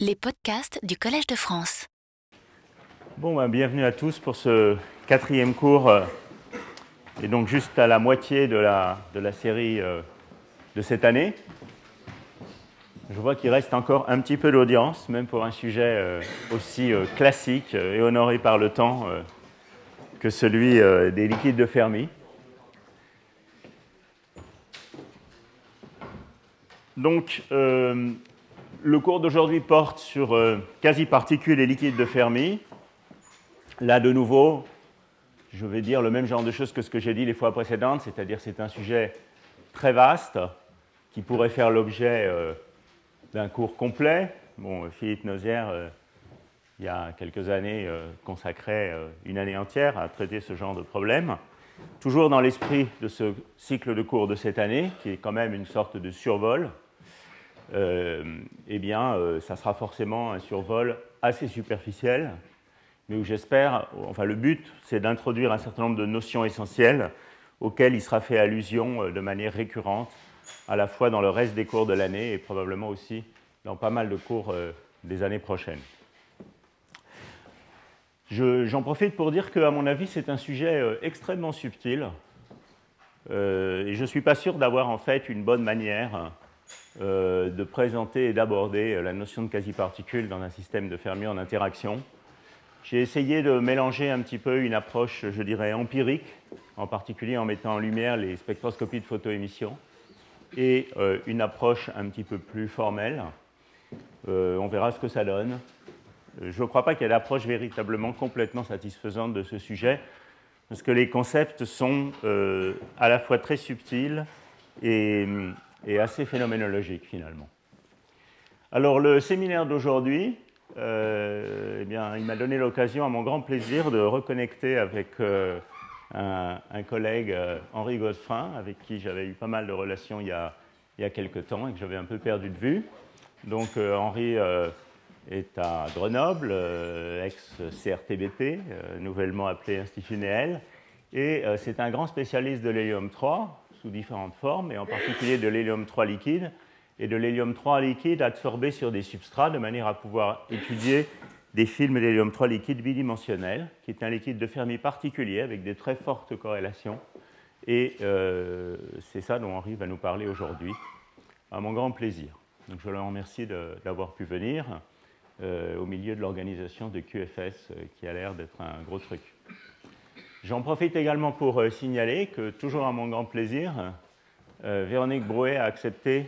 Les podcasts du Collège de France. Bon, ben, bienvenue à tous pour ce quatrième cours, euh, et donc juste à la moitié de la, de la série euh, de cette année. Je vois qu'il reste encore un petit peu d'audience, même pour un sujet euh, aussi classique et honoré par le temps que celui des liquides de Fermi. Donc, le cours d'aujourd'hui porte sur euh, quasi-particules et liquides de Fermi. Là, de nouveau, je vais dire le même genre de choses que ce que j'ai dit les fois précédentes, c'est-à-dire c'est un sujet très vaste qui pourrait faire l'objet euh, d'un cours complet. Bon, Philippe Nozière, euh, il y a quelques années, consacrait une année entière à traiter ce genre de problème. Toujours dans l'esprit de ce cycle de cours de cette année, qui est quand même une sorte de survol eh bien, euh, ça sera forcément un survol assez superficiel, mais où j'espère, enfin le but, c'est d'introduire un certain nombre de notions essentielles auxquelles il sera fait allusion euh, de manière récurrente, à la fois dans le reste des cours de l'année et probablement aussi dans pas mal de cours des années prochaines. J'en profite pour dire qu'à mon avis, c'est un sujet extrêmement subtil, et je ne suis pas sûr d'avoir en fait une bonne manière euh, de présenter et d'aborder la notion de quasi-particules dans un système de Fermi en interaction. J'ai essayé de mélanger un petit peu une approche, je dirais, empirique, en particulier en mettant en lumière les spectroscopies de photoémission, et euh, une approche un petit peu plus formelle. Euh, on verra ce que ça donne. Je ne crois pas qu'il y ait d'approche véritablement complètement satisfaisante de ce sujet, parce que les concepts sont à la fois très subtils et et assez phénoménologique finalement. Alors le séminaire d'aujourd'hui, euh, eh bien, il m'a donné l'occasion, à mon grand plaisir, de reconnecter avec euh, un, collègue, euh, Henri Godefrin, avec qui j'avais eu pas mal de relations il y a, il y a quelques temps et que j'avais un peu perdu de vue. Donc Henri est à Grenoble, ex-CRTBT, nouvellement appelé Institut Néel, et c'est un grand spécialiste de l'hélium 3, sous différentes formes, et en particulier de l'hélium 3 liquide, et de l'hélium 3 liquide absorbé sur des substrats de manière à pouvoir étudier des films d'hélium 3 liquide bidimensionnel, qui est un liquide de Fermi particulier avec des très fortes corrélations. Et euh, c'est ça dont Henri va nous parler aujourd'hui, à mon grand plaisir. Donc je le remercie d'avoir pu venir euh, au milieu de l'organisation de QFS, euh, qui a l'air d'être un gros truc. J'en profite également pour euh, signaler que, toujours à mon grand plaisir, euh, Véronique Brouet a accepté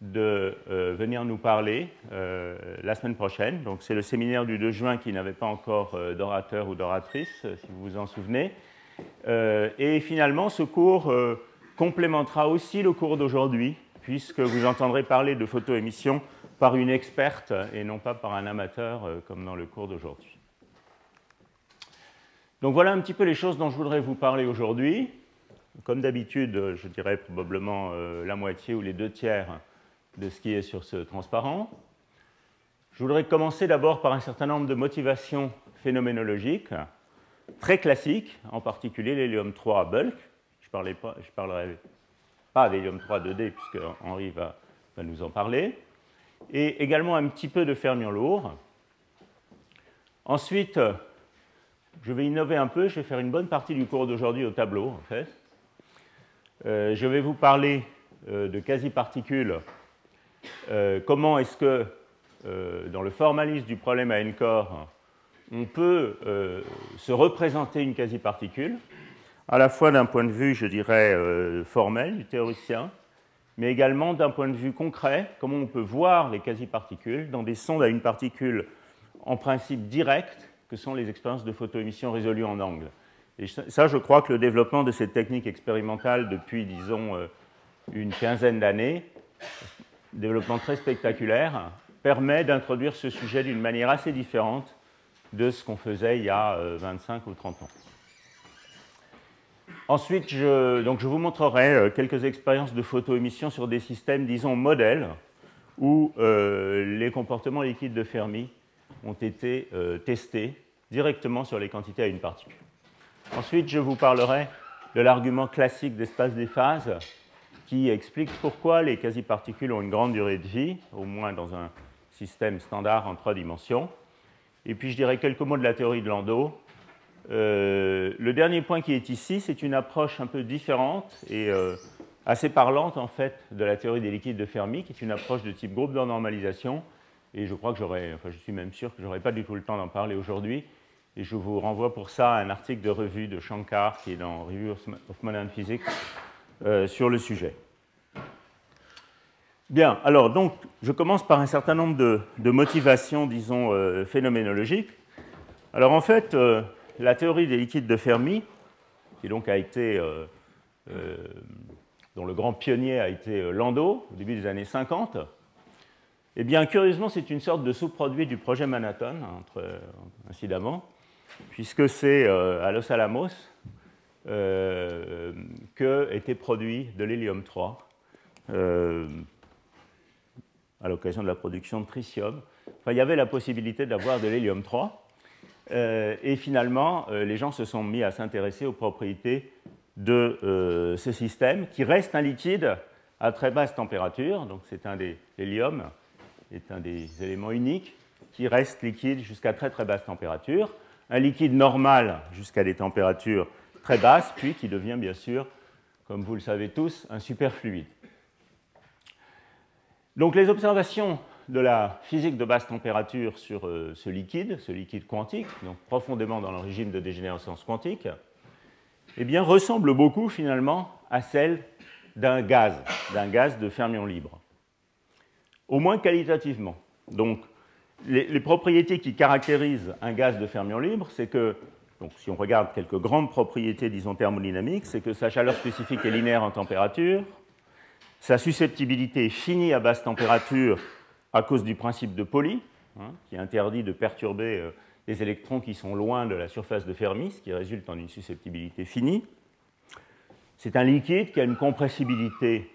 de euh, venir nous parler la semaine prochaine. Donc, c'est le séminaire du 2 juin qui n'avait pas encore d'orateur ou d'oratrice, si vous vous en souvenez. et finalement, ce cours complémentera aussi le cours d'aujourd'hui, puisque vous entendrez parler de photoémission par une experte et non pas par un amateur comme dans le cours d'aujourd'hui. Donc voilà un petit peu les choses dont je voudrais vous parler aujourd'hui. Comme d'habitude, je dirais probablement euh, la moitié ou les deux tiers de ce qui est sur ce transparent. Je voudrais commencer d'abord par un certain nombre de motivations phénoménologiques, très classiques, en particulier l'hélium 3 bulk. Je ne parlerai pas d'hélium 3 2D, puisque Henri va, va, nous en parler. Et également un petit peu de fermion lourd. Ensuite, je vais innover un peu, je vais faire une bonne partie du cours d'aujourd'hui au tableau, en fait. Euh, je vais vous parler euh, de quasi-particules. Euh, comment est-ce que, dans le formalisme du problème à n-corps, on peut se représenter une quasi-particule, à la fois d'un point de vue, je dirais, formel du théoricien, mais également d'un point de vue concret, comment on peut voir les quasi-particules dans des sondes à une particule en principe directe que sont les expériences de photoémission résolues en angle. Et ça, je crois que le développement de cette technique expérimentale depuis, disons, euh, une quinzaine d'années, développement très spectaculaire, permet d'introduire ce sujet d'une manière assez différente de ce qu'on faisait il y a 25 euh, ou 30 ans. Ensuite, je, donc je vous montrerai euh, quelques expériences de photoémission sur des systèmes, disons, modèles, où les comportements liquides de Fermi ont été testés directement sur les quantités à une particule. Ensuite, je vous parlerai de l'argument classique d'espace des phases qui explique pourquoi les quasi-particules ont une grande durée de vie, au moins dans un système standard en trois dimensions. Et puis je dirais quelques mots de la théorie de Landau. Euh, le dernier point qui est ici, c'est une approche un peu différente et euh, assez parlante en fait de la théorie des liquides de Fermi, qui est une approche de type groupe de normalisation. Et je crois que j'aurais, enfin je suis même sûr que j'aurais pas du tout le temps d'en parler aujourd'hui. Et je vous renvoie pour ça à un article de revue de Shankar qui est dans Review of Modern Physics euh, sur le sujet. Bien, alors donc je commence par un certain nombre de, motivations, disons, euh, phénoménologiques. Alors en fait, euh, la théorie des liquides de Fermi, qui donc a été, dont le grand pionnier a été Landau au début des années 50, eh bien curieusement c'est une sorte de sous-produit du projet Manhattan, entre, incidemment, puisque c'est à Los Alamos que était produit de l'hélium 3 à l'occasion de la production de tritium. Enfin, il y avait la possibilité d'avoir de l'hélium 3. Euh, et finalement, euh, les gens se sont mis à s'intéresser aux propriétés de euh, ce système, qui reste un liquide à très basse température. Donc, c'est un des l'hélium est un des éléments uniques qui reste liquide jusqu'à très très basse température. Un liquide normal jusqu'à des températures très basses, puis qui devient bien sûr, comme vous le savez tous, un superfluide. Donc les observations de la physique de basse température sur euh, ce liquide, ce liquide quantique, donc profondément dans le régime de dégénérescence quantique, eh bien, ressemblent beaucoup finalement à celles d'un gaz, d'un gaz de fermion libre, au moins qualitativement. Donc les, propriétés qui caractérisent un gaz de fermion libre, c'est que, donc, si on regarde quelques grandes propriétés, disons thermodynamiques, c'est que sa chaleur spécifique est linéaire en température, sa susceptibilité est finie à basse température à cause du principe de Pauli, hein, qui interdit de perturber euh, les électrons qui sont loin de la surface de Fermi, ce qui résulte en une susceptibilité finie. C'est un liquide qui a une compressibilité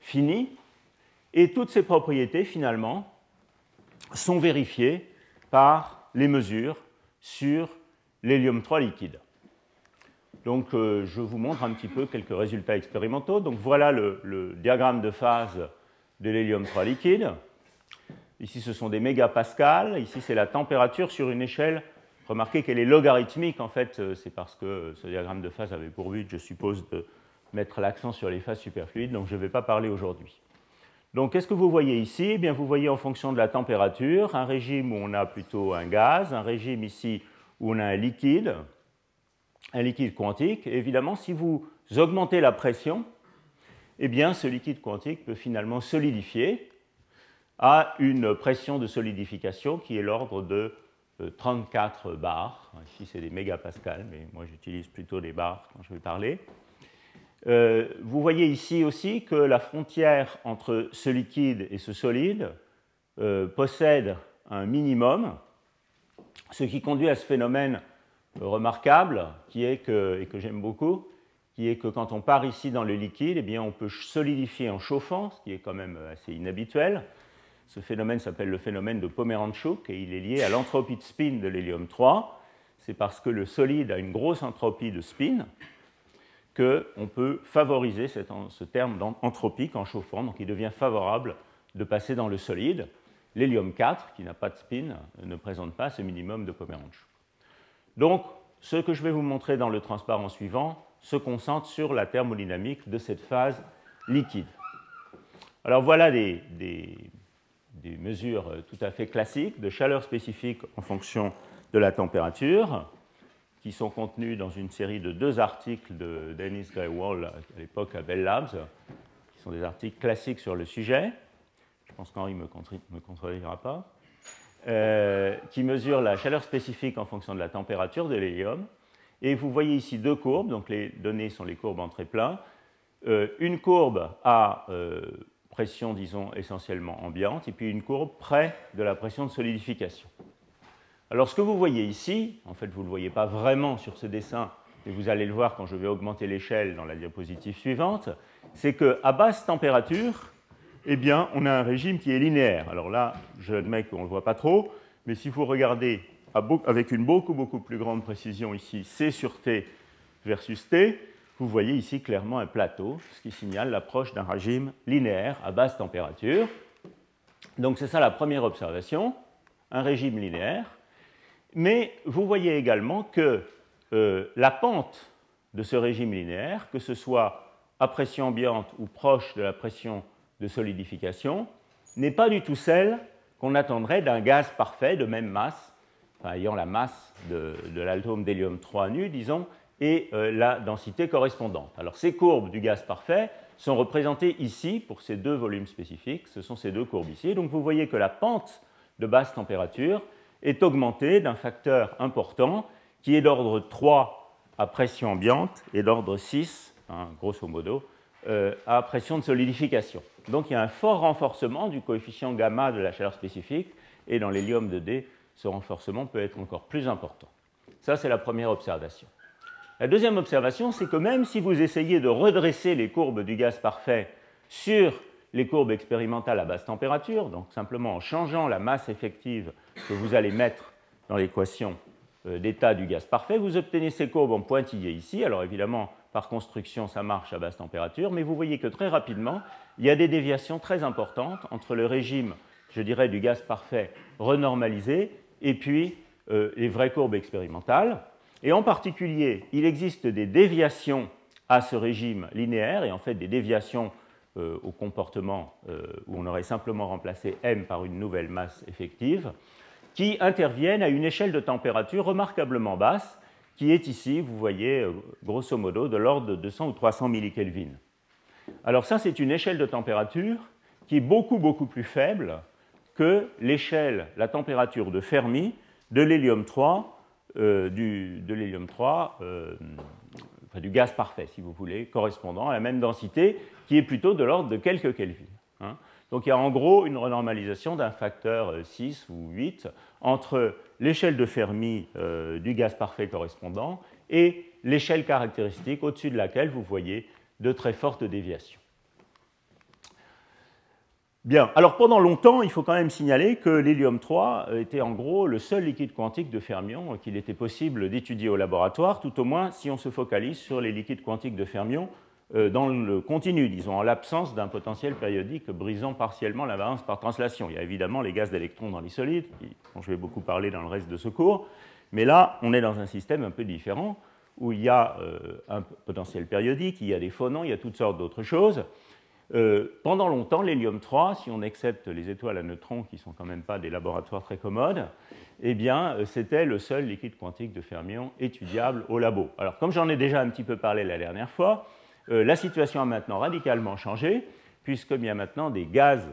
finie, et toutes ces propriétés, finalement, sont vérifiées par les mesures sur l'hélium 3 liquide. Donc, euh, je vous montre un petit peu quelques résultats expérimentaux. Donc, voilà le, diagramme de phase de l'hélium 3 liquide. Ici, ce sont des mégapascales. Ici, c'est la température sur une échelle. Remarquez qu'elle est logarithmique. En fait, euh, c'est parce que ce diagramme de phase avait pour but, je suppose, de mettre l'accent sur les phases superfluides. Donc, je ne vais pas parler aujourd'hui. Donc, qu'est-ce que vous voyez ici? Eh bien, Vous voyez en fonction de la température un régime où on a plutôt un gaz, un régime ici où on a un liquide un liquide quantique. évidemment, si vous augmentez la pression, eh bien, ce liquide quantique peut finalement solidifier à une pression de solidification qui est l'ordre de 34 euh, bars. Ici, c'est des mégapascales, mais moi, j'utilise plutôt des bars quand je vais parler. Euh, vous voyez ici aussi que la frontière entre ce liquide et ce solide euh, possède un minimum, ce qui conduit à ce phénomène remarquable, qui est que, et que j'aime beaucoup, qui est que quand on part ici dans le liquide, eh bien, on peut solidifier en chauffant, ce qui est quand même assez inhabituel. Ce phénomène s'appelle le phénomène de Pomeranchuk et il est lié à l'entropie de spin de l'hélium 3. C'est parce que le solide a une grosse entropie de spin qu'on peut favoriser ce terme d'entropique en chauffant, donc il devient favorable de passer dans le solide. L'hélium 4, qui n'a pas de spin, ne présente pas ce minimum de Pomeranchuk. Donc, ce que je vais vous montrer dans le transparent suivant se concentre sur la thermodynamique de cette phase liquide. Alors voilà des, mesures tout à fait classiques de chaleur spécifique en fonction de la température, qui sont contenues dans une série de deux articles de Dennis Greywall à l'époque à Bell Labs, qui sont des articles classiques sur le sujet. Je pense qu'Henri ne me contredira pas. Euh, qui mesure la chaleur spécifique en fonction de la température de l'hélium. Et vous voyez ici deux courbes, donc les données sont les courbes en très plein. Euh, une courbe à euh, pression, disons, essentiellement ambiante, et puis une courbe près de la pression de solidification. Alors ce que vous voyez ici, en fait vous ne le voyez pas vraiment sur ce dessin, mais vous allez le voir quand je vais augmenter l'échelle dans la diapositive suivante, c'est qu'à basse température, eh bien, on a un régime qui est linéaire. Alors là, j'admets qu'on ne le voit pas trop, mais si vous regardez avec une beaucoup, beaucoup plus grande précision ici, C sur T versus T, vous voyez ici clairement un plateau, ce qui signale l'approche d'un régime linéaire à basse température. Donc c'est ça la première observation, un régime linéaire. Mais vous voyez également que euh, la pente de ce régime linéaire, que ce soit à pression ambiante ou proche de la pression de solidification, n'est pas du tout celle qu'on attendrait d'un gaz parfait de même masse, ayant la masse de, l'atome d'hélium 3 nu, disons, et euh, la densité correspondante. Alors ces courbes du gaz parfait sont représentées ici pour ces deux volumes spécifiques, ce sont ces deux courbes ici. Donc vous voyez que la pente de basse température est augmentée d'un facteur important qui est d'ordre 3 à pression ambiante et d'ordre 6, hein, grosso modo, euh, à pression de solidification. Donc il y a un fort renforcement du coefficient gamma de la chaleur spécifique, et dans l'hélium 2D, ce renforcement peut être encore plus important. Ça, c'est la première observation. La deuxième observation, c'est que même si vous essayez de redresser les courbes du gaz parfait sur les courbes expérimentales à basse température, donc simplement en changeant la masse effective que vous allez mettre dans l'équation euh, d'état du gaz parfait, vous obtenez ces courbes en pointillés ici. Alors évidemment, par construction, ça marche à basse température, mais vous voyez que très rapidement, il y a des déviations très importantes entre le régime, je dirais, du gaz parfait renormalisé et puis euh, les vraies courbes expérimentales. Et en particulier, il existe des déviations à ce régime linéaire, et en fait des déviations euh, au comportement euh, où on aurait simplement remplacé m par une nouvelle masse effective, qui interviennent à une échelle de température remarquablement basse, qui est ici, vous voyez, grosso modo, de l'ordre de 200 ou 300 millikelvin. Alors ça, c'est une échelle de température qui est beaucoup, beaucoup plus faible que l'échelle, la température de Fermi de l'hélium 3, euh, du, de l'hélium 3 euh, du gaz parfait, si vous voulez, correspondant à la même densité, qui est plutôt de l'ordre de quelques Kelvin. Hein. Donc il y a en gros une renormalisation d'un facteur 6 euh, ou 8 entre l'échelle de Fermi du gaz parfait correspondant et l'échelle caractéristique au-dessus de laquelle vous voyez de très fortes déviations. Bien, alors pendant longtemps, il faut quand même signaler que l'hélium 3 était en gros le seul liquide quantique de fermion qu'il était possible d'étudier au laboratoire, tout au moins si on se focalise sur les liquides quantiques de fermion euh, dans le continu, disons, en l'absence d'un potentiel périodique brisant partiellement l'invariance par translation. Il y a évidemment les gaz d'électrons dans les solides, dont je vais beaucoup parler dans le reste de ce cours, mais là, on est dans un système un peu différent où il y a euh, un potentiel périodique, il y a des phonons, il y a toutes sortes d'autres choses. Euh, pendant longtemps, l'hélium 3, si on accepte les étoiles à neutrons, qui ne sont quand même pas des laboratoires très commodes, eh bien, euh, c'était le seul liquide quantique de fermion étudiable au labo. Alors, comme j'en ai déjà un petit peu parlé la dernière fois, la situation a maintenant radicalement changé, puisqu'il y a maintenant des gaz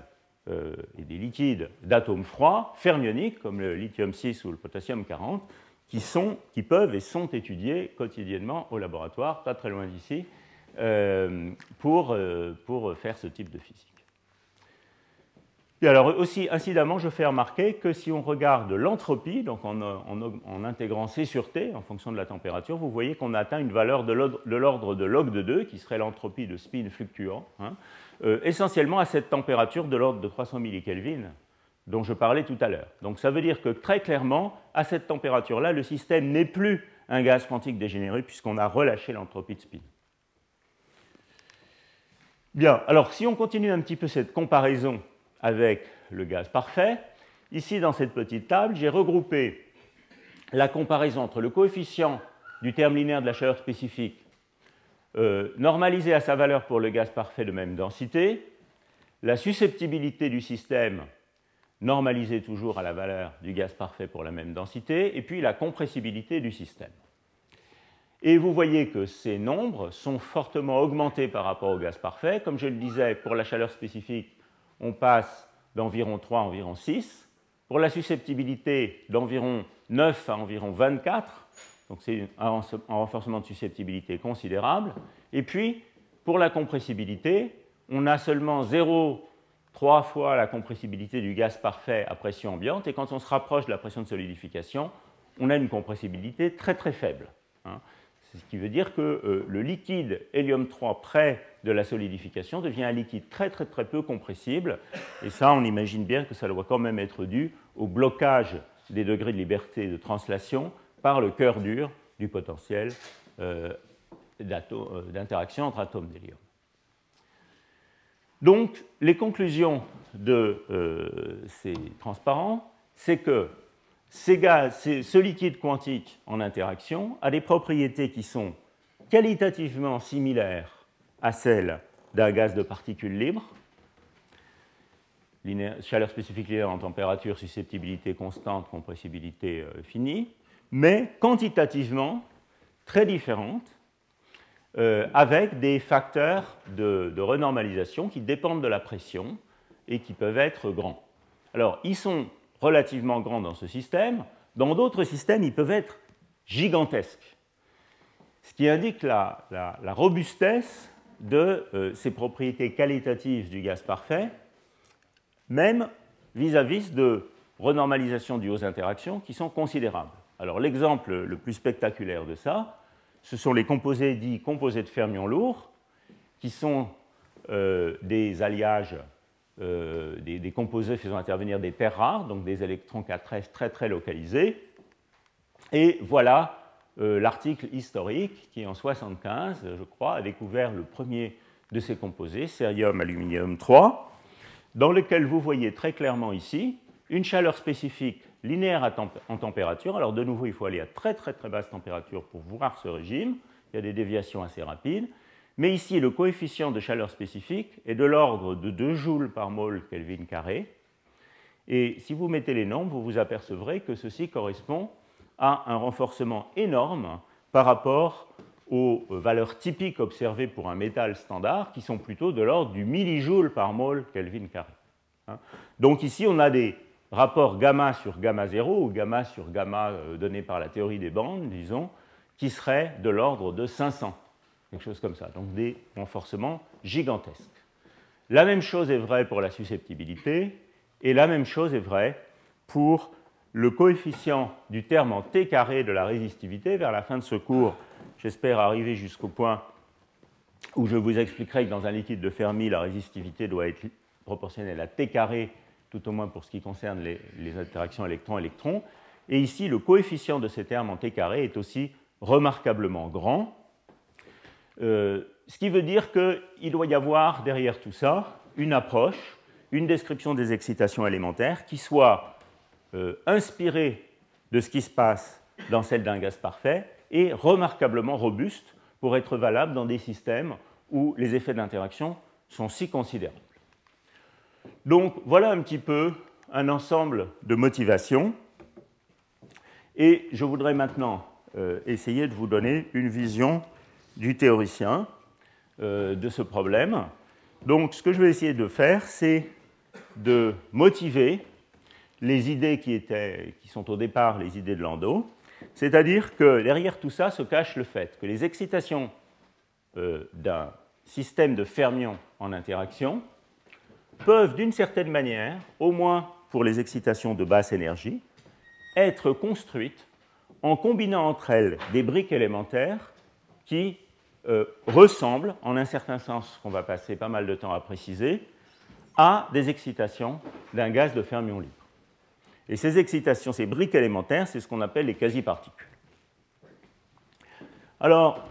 et des liquides d'atomes froids fermioniques, comme le lithium 6 ou le potassium 40, qui, sont, qui peuvent et sont étudiés quotidiennement au laboratoire, pas très loin d'ici, euh, euh, pour faire ce type de physique. Et alors aussi, incidemment, je fais remarquer que si on regarde l'entropie, donc en, intégrant C sur T en fonction de la température, vous voyez qu'on atteint une valeur de l'ordre de log de 2, qui serait l'entropie de spin fluctuant, hein, euh, essentiellement à cette température de l'ordre de 300 millikelvin, dont je parlais tout à l'heure. Donc ça veut dire que très clairement, à cette température-là, le système n'est plus un gaz quantique dégénéré puisqu'on a relâché l'entropie de spin. Bien, alors si on continue un petit peu cette comparaison avec le gaz parfait, ici dans cette petite table, j'ai regroupé la comparaison entre le coefficient du terme linéaire de la chaleur spécifique euh, normalisé à sa valeur pour le gaz parfait de même densité, la susceptibilité du système normalisé toujours à la valeur du gaz parfait pour la même densité, et puis la compressibilité du système. Et vous voyez que ces nombres sont fortement augmentés par rapport au gaz parfait. Comme je le disais, pour la chaleur spécifique, on passe d'environ 3 à environ 6. Pour la susceptibilité, d'environ 9 à environ 24. Donc c'est un renforcement de susceptibilité considérable. Et puis, pour la compressibilité, on a seulement 0 trois fois la compressibilité du gaz parfait à pression ambiante, et quand on se rapproche de la pression de solidification, on a une compressibilité très très faible. Hein. Ce qui veut dire que euh, le liquide hélium 3 près de la solidification devient un liquide très très très peu compressible, et ça on imagine bien que ça doit quand même être dû au blocage des degrés de liberté de translation par le cœur dur du potentiel euh, euh, d'interaction entre atomes d'hélium. Donc, les conclusions de ces transparents, c'est que ce liquide quantique en interaction a des propriétés qui sont qualitativement similaires à celles d'un gaz de particules libres, chaleur spécifique linéaire en température, susceptibilité constante, compressibilité euh, finie, mais quantitativement très différentes, euh, avec des facteurs de, renormalisation qui dépendent de la pression et qui peuvent être grands. Alors, ils sont relativement grands dans ce système. Dans d'autres systèmes, ils peuvent être gigantesques. Ce qui indique la, robustesse de euh, ces propriétés qualitatives du gaz parfait, même vis-à-vis de renormalisation du aux interactions qui sont considérables. Alors l'exemple le plus spectaculaire de ça, ce sont les composés dits composés de fermions lourds, qui sont euh, des alliages, euh, des, composés faisant intervenir des terres rares, donc des électrons 4s très très localisés. Et voilà euh, l'article historique qui, en 1975, je crois, a découvert le premier de ces composés, cérium aluminium 3, dans lequel vous voyez très clairement ici une chaleur spécifique linéaire en température. Alors de nouveau, il faut aller à très très très basse température pour voir ce régime. Il y a des déviations assez rapides. Mais ici, le coefficient de chaleur spécifique est de l'ordre de 2 joules par mol Kelvin carré. Et si vous mettez les nombres, vous vous apercevrez que ceci correspond à un renforcement énorme par rapport aux valeurs typiques observées pour un métal standard, qui sont plutôt de l'ordre du millijoule par mol Kelvin carré. Hein. Donc ici, on a des rapport gamma sur gamma 0 ou gamma sur gamma euh, donné par la théorie des bandes, disons, qui serait de l'ordre de 500, quelque chose comme ça, donc des renforcements gigantesques. La même chose est vraie pour la susceptibilité et la même chose est vraie pour le coefficient du terme en t carré de la résistivité. Vers la fin de ce cours, j'espère arriver jusqu'au point où je vous expliquerai que dans un liquide de Fermi, la résistivité doit être proportionnelle à t carré tout au moins pour ce qui concerne les, interactions électron-électron. Et ici, le coefficient de ces termes en t carré est aussi remarquablement grand, euh, ce qui veut dire qu'il doit y avoir derrière tout ça une approche, une description des excitations élémentaires qui soit euh, inspirée de ce qui se passe dans celle d'un gaz parfait et remarquablement robuste pour être valable dans des systèmes où les effets d'interaction sont si considérables. Donc voilà un petit peu un ensemble de motivations. Et je voudrais maintenant euh, essayer de vous donner une vision du théoricien euh, de ce problème. Donc ce que je vais essayer de faire, c'est de motiver les idées qui, étaient, qui sont au départ les idées de Landau, c'est-à-dire que derrière tout ça se cache le fait que les excitations euh, d'un système de fermions en interaction peuvent d'une certaine manière, au moins pour les excitations de basse énergie, être construites en combinant entre elles des briques élémentaires qui euh, en un certain sens qu'on va passer pas mal de temps à préciser, à des excitations d'un gaz de fermion libre. Et ces excitations, ces briques élémentaires, c'est ce qu'on appelle les quasi-particules. Alors,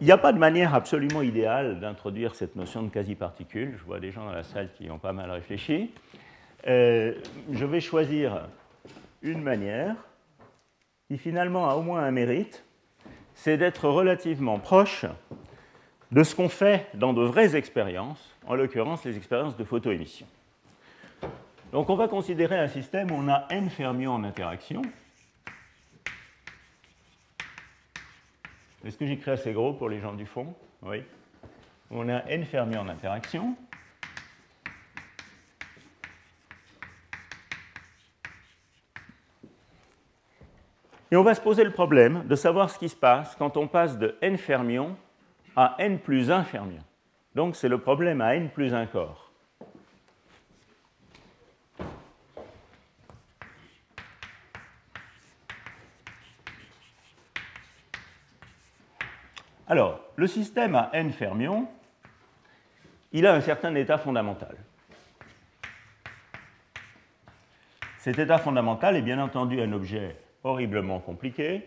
il n'y a pas de manière absolument idéale d'introduire cette notion de quasi-particule. Je vois des gens dans la salle qui ont pas mal réfléchi. Euh, je vais choisir une manière qui finalement a au moins un mérite, c'est d'être relativement proche de ce qu'on fait dans de vraies expériences, en l'occurrence les expériences de photoémission. Donc on va considérer un système où on a n fermions en interaction, Est-ce que j'écris assez gros pour les gens du fond? Oui. On a n fermions en interaction. Et on va se poser le problème de savoir ce qui se passe quand on passe de n fermions à n plus 1 fermions. Donc c'est le problème à n plus 1 corps. Alors, le système à n fermions, il a un certain état fondamental. Cet état fondamental est bien entendu un objet horriblement compliqué,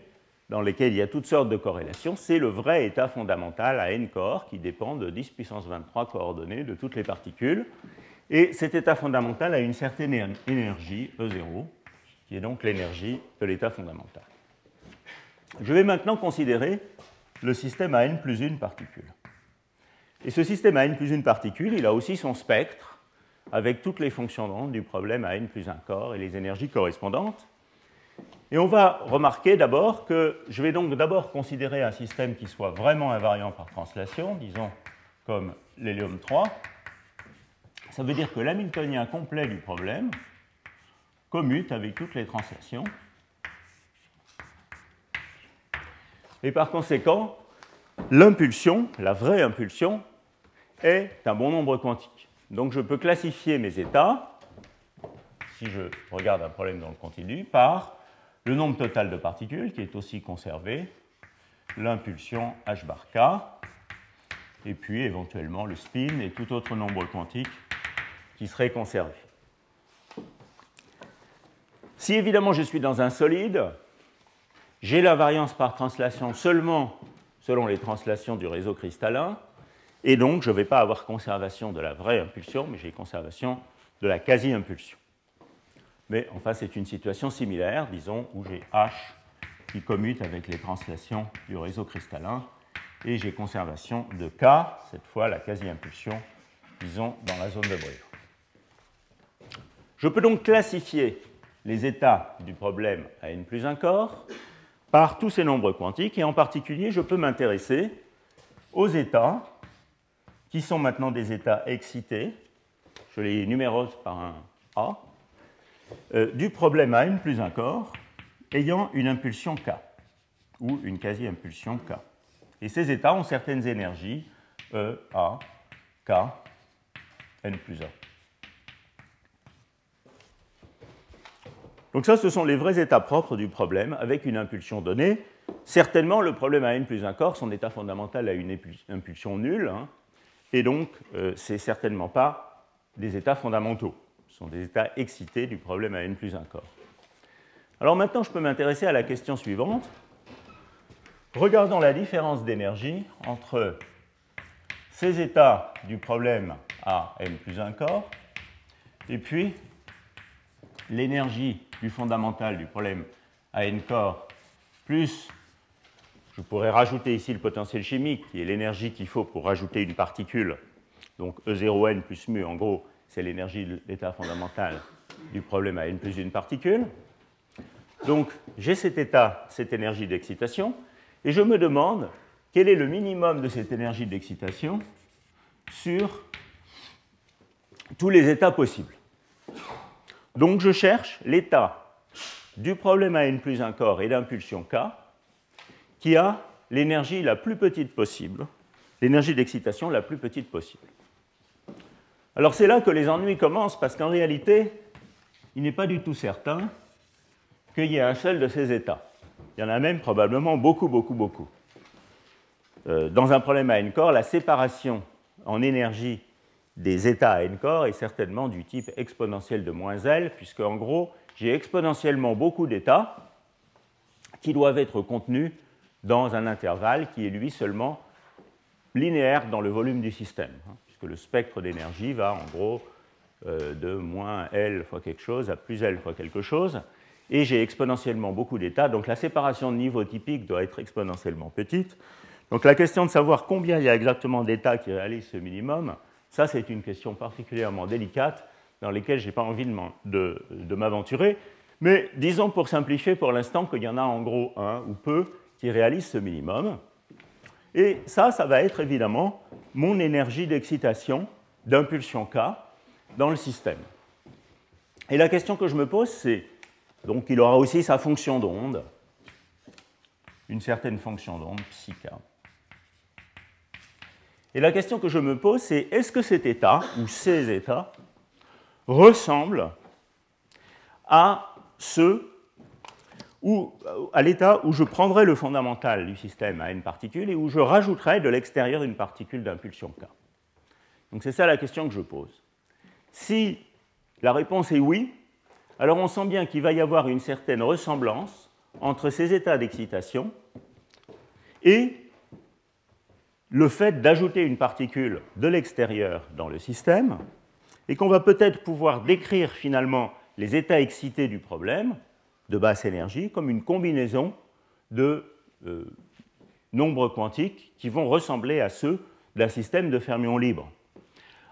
dans lesquels il y a toutes sortes de corrélations, c'est le vrai état fondamental à n corps qui dépend de 10 puissance 23 coordonnées de toutes les particules. Et cet état fondamental a une certaine énergie, E0, qui est donc l'énergie de l'état fondamental. Je vais maintenant considérer le système à n plus une particule. Et ce système à n plus une particule, il a aussi son spectre avec toutes les fonctions du problème à n plus un corps et les énergies correspondantes. Et on va remarquer d'abord que je vais donc d'abord considérer un système qui soit vraiment invariant par translation, disons comme l'hélium 3, ça veut dire que l'hamiltonien complet du problème commute avec toutes les translations. Et par conséquent, l'impulsion, la vraie impulsion, est un bon nombre quantique. Donc je peux classifier mes états, si je regarde un problème dans le continu, par le nombre total de particules, qui est aussi conservé, l'impulsion h bar k, et puis éventuellement le spin et tout autre nombre quantique qui serait conservé. Si évidemment je suis dans un solide, j'ai la variance par translation seulement selon les translations du réseau cristallin, et donc je ne vais pas avoir conservation de la vraie impulsion, mais j'ai conservation de la quasi-impulsion. Mais enfin, c'est une situation similaire, disons, où j'ai H qui commute avec les translations du réseau cristallin, et j'ai conservation de K, cette fois la quasi-impulsion, disons, dans la zone de Brio. Je peux donc classifier les états du problème à n plus un corps par tous ces nombres quantiques, et en particulier, je peux m'intéresser aux états qui sont maintenant des états excités, je les numérose par un A, euh, du problème à n plus un corps ayant une impulsion K, ou une quasi-impulsion K. Et ces états ont certaines énergies, E, A, K, n plus 1. Donc ça, ce sont les vrais états propres du problème avec une impulsion donnée. Certainement, le problème a n plus un corps, son état fondamental a une impulsion nulle, hein. et donc euh, ce n'est certainement pas des états fondamentaux. Sont des états excités du problème à n plus un corps. Alors maintenant, je peux m'intéresser à la question suivante. Regardons la différence d'énergie entre ces états du problème à n plus un corps et puis l'énergie du fondamental du problème à n corps, plus, je pourrais rajouter ici le potentiel chimique, qui est l'énergie qu'il faut pour rajouter une particule, donc E0n plus mu, en gros, c'est l'énergie de l'état fondamental du problème à n plus une particule. Donc j'ai cet état, cette énergie d'excitation, et je me demande quel est le minimum de cette énergie d'excitation sur tous les états possibles. Donc je cherche l'état du problème à n plus un corps et d'impulsion k qui a l'énergie la plus petite possible, l'énergie d'excitation la plus petite possible. Alors c'est là que les ennuis commencent parce qu'en réalité, il n'est pas du tout certain qu'il y ait un seul de ces états. Il y en a même probablement beaucoup, beaucoup, beaucoup. Euh, dans un problème à n corps, la séparation en énergie des états à n corps est certainement du type exponentiel de moins L, puisque en gros, j'ai exponentiellement beaucoup d'états qui doivent être contenus dans un intervalle qui est lui seulement linéaire dans le volume du système, puisque le spectre d'énergie va en gros euh, de moins L fois quelque chose à plus L fois quelque chose, et j'ai exponentiellement beaucoup d'états, donc la séparation de niveau typique doit être exponentiellement petite. Donc la question de savoir combien il y a exactement d'états qui réalisent ce minimum, ça, c'est une question particulièrement délicate dans laquelle je n'ai pas envie de, m'aventurer. Mais disons pour simplifier pour l'instant qu'il y en a en gros un ou peu qui réalisent ce minimum. Et ça, ça va être évidemment mon énergie d'excitation d'impulsion K dans le système. Et la question que je me pose, c'est, donc il aura aussi sa fonction d'onde, une certaine fonction d'onde, psi K. Et la question que je me pose, c'est est-ce que cet état, ou ces états, ressemblent à ceux ou à l'état où je prendrais le fondamental du système à n particules et où je rajouterais de l'extérieur une particule d'impulsion k. Donc c'est ça la question que je pose. Si la réponse est oui, alors on sent bien qu'il va y avoir une certaine ressemblance entre ces états d'excitation et le fait d'ajouter une particule de l'extérieur dans le système, et qu'on va peut-être pouvoir décrire finalement les états excités du problème de basse énergie comme une combinaison de euh, nombres quantiques qui vont ressembler à ceux d'un système de fermions libres.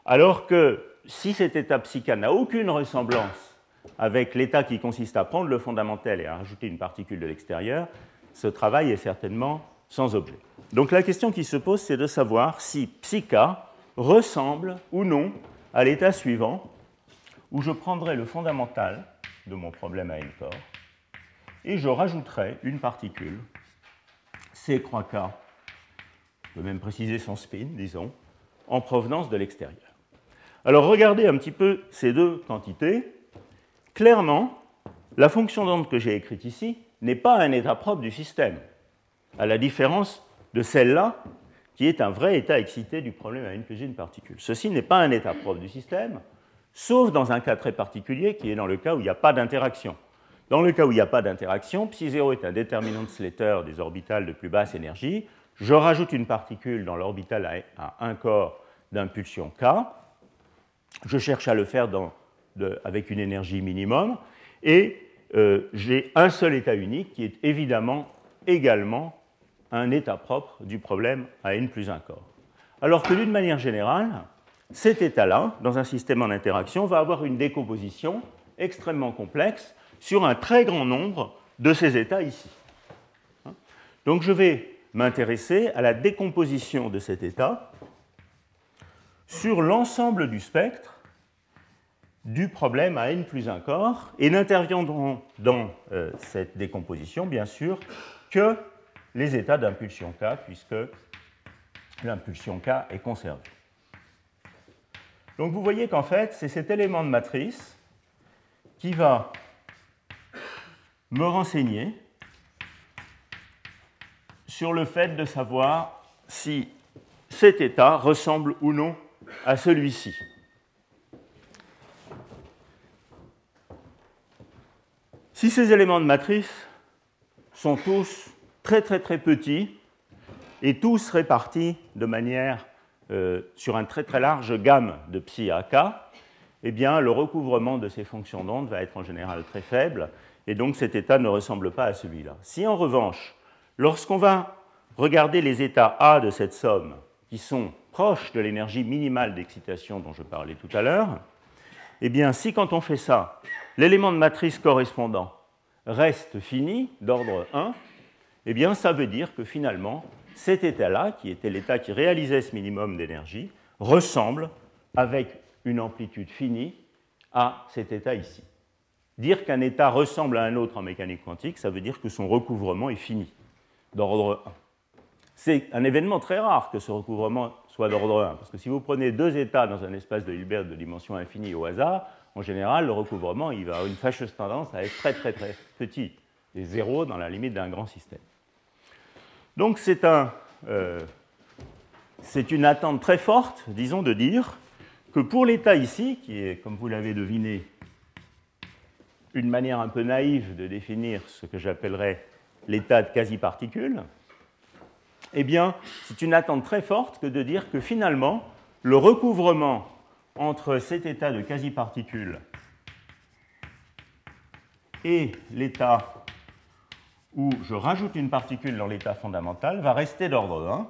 Alors que si cet état psica n'a aucune ressemblance avec l'état qui consiste à prendre le fondamental et à rajouter une particule de l'extérieur, ce travail est certainement sans objet. Donc la question qui se pose, c'est de savoir si psica ressemble ou non à l'état suivant, où je prendrai le fondamental de mon problème à n corps et je rajouterai une particule, C croix K, je peux même préciser son spin, disons, en provenance de l'extérieur. Alors regardez un petit peu ces deux quantités. Clairement, la fonction d'onde que j'ai écrite ici n'est pas un état propre du système, à la différence de celle-là, qui est un vrai état excité du problème à une plus une particule. Ceci n'est pas un état propre du système, sauf dans un cas très particulier qui est dans le cas où il n'y a pas d'interaction. Dans le cas où il n'y a pas d'interaction, ψ0 est un déterminant de Slater des orbitales de plus basse énergie. Je rajoute une particule dans l'orbital à un corps d'impulsion k. Je cherche à le faire avec une énergie minimum. Et euh, j'ai un seul état unique qui est évidemment également un état propre du problème à n plus un corps. Alors que d'une manière générale, cet état-là, dans un système en interaction, va avoir une décomposition extrêmement complexe sur un très grand nombre de ces états ici. Donc je vais m'intéresser à la décomposition de cet état sur l'ensemble du spectre du problème à n plus un corps et n'interviendront dans euh, cette décomposition, bien sûr, que les états d'impulsion K, puisque l'impulsion K est conservée. Donc vous voyez qu'en fait, c'est cet élément de matrice qui va me renseigner sur le fait de savoir si cet état ressemble ou non à celui-ci. Si ces éléments de matrice sont tous très très très petits et tous répartis de manière euh, sur un très très large gamme de psi à k, eh bien le recouvrement de ces fonctions d'onde va être en général très faible et donc cet état ne ressemble pas à celui-là. Si en revanche, lorsqu'on va regarder les états A de cette somme qui sont proches de l'énergie minimale d'excitation dont je parlais tout à l'heure, eh si quand on fait ça, l'élément de matrice correspondant reste fini, d'ordre 1, eh bien ça veut dire que finalement, cet état-là, qui était l'état qui réalisait ce minimum d'énergie, ressemble avec une amplitude finie à cet état ici. Dire qu'un état ressemble à un autre en mécanique quantique, ça veut dire que son recouvrement est fini, d'ordre 1. C'est un événement très rare que ce recouvrement soit d'ordre 1, parce que si vous prenez deux états dans un espace de Hilbert de dimension infinie au hasard, en général, le recouvrement il va avoir une fâcheuse tendance à être très très très petit, des zéros dans la limite d'un grand système. Donc c'est un, euh, c'est une attente très forte, disons, de dire que pour l'état ici, qui est, comme vous l'avez deviné, une manière un peu naïve de définir ce que j'appellerais l'état de quasi-particule, eh bien, c'est une attente très forte que de dire que finalement, le recouvrement entre cet état de quasi-particule et l'état où je rajoute une particule dans l'état fondamental va rester d'ordre 1,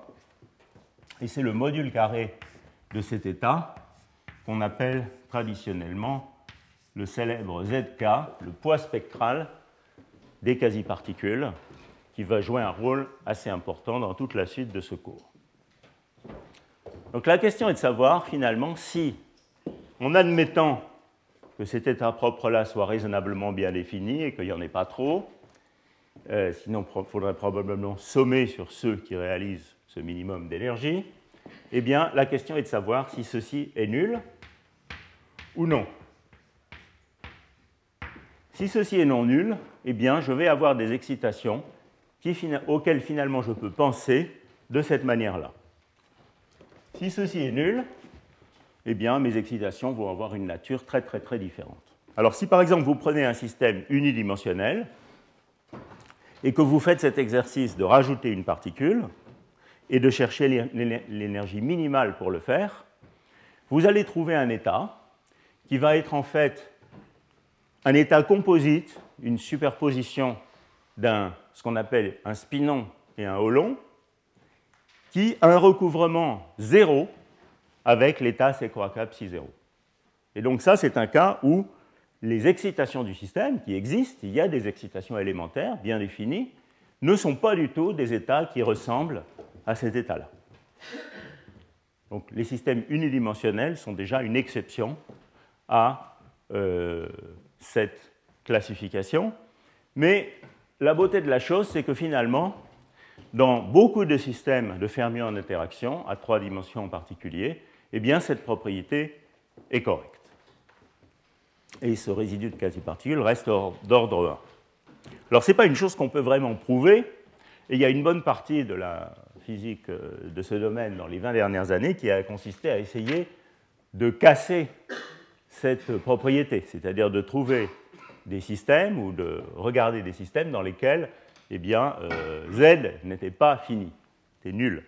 et c'est le module carré de cet état qu'on appelle traditionnellement le célèbre ZK, le poids spectral des quasi-particules, qui va jouer un rôle assez important dans toute la suite de ce cours. Donc la question est de savoir finalement si, en admettant que cet état propre-là soit raisonnablement bien défini et qu'il n'y en ait pas trop, euh, sinon il faudrait probablement sommer sur ceux qui réalisent ce minimum d'énergie, eh bien la question est de savoir si ceci est nul ou non. Si ceci est non nul, eh bien, je vais avoir des excitations auxquelles finalement je peux penser de cette manière-là. Si ceci est nul, eh bien, mes excitations vont avoir une nature très très très différente. Alors si par exemple vous prenez un système unidimensionnel, et que vous faites cet exercice de rajouter une particule et de chercher l'énergie minimale pour le faire, vous allez trouver un état qui va être en fait un état composite, une superposition d'un ce qu'on appelle un spinon et un holon, qui a un recouvrement zéro avec l'état croix psi 0. Et donc ça, c'est un cas où les excitations du système, qui existent, il y a des excitations élémentaires bien définies, ne sont pas du tout des états qui ressemblent à cet état-là. Donc les systèmes unidimensionnels sont déjà une exception à euh, cette classification. Mais la beauté de la chose, c'est que finalement, dans beaucoup de systèmes de fermions en interaction, à trois dimensions en particulier, eh bien, cette propriété est correcte. Et ce résidu de quasi-particules reste d'ordre 1. Alors, ce n'est pas une chose qu'on peut vraiment prouver, et il y a une bonne partie de la physique euh, de ce domaine dans les 20 dernières années qui a consisté à essayer de casser cette propriété, c'est-à-dire de trouver des systèmes ou de regarder des systèmes dans lesquels eh bien, euh, Z n'était pas fini, c'était nul.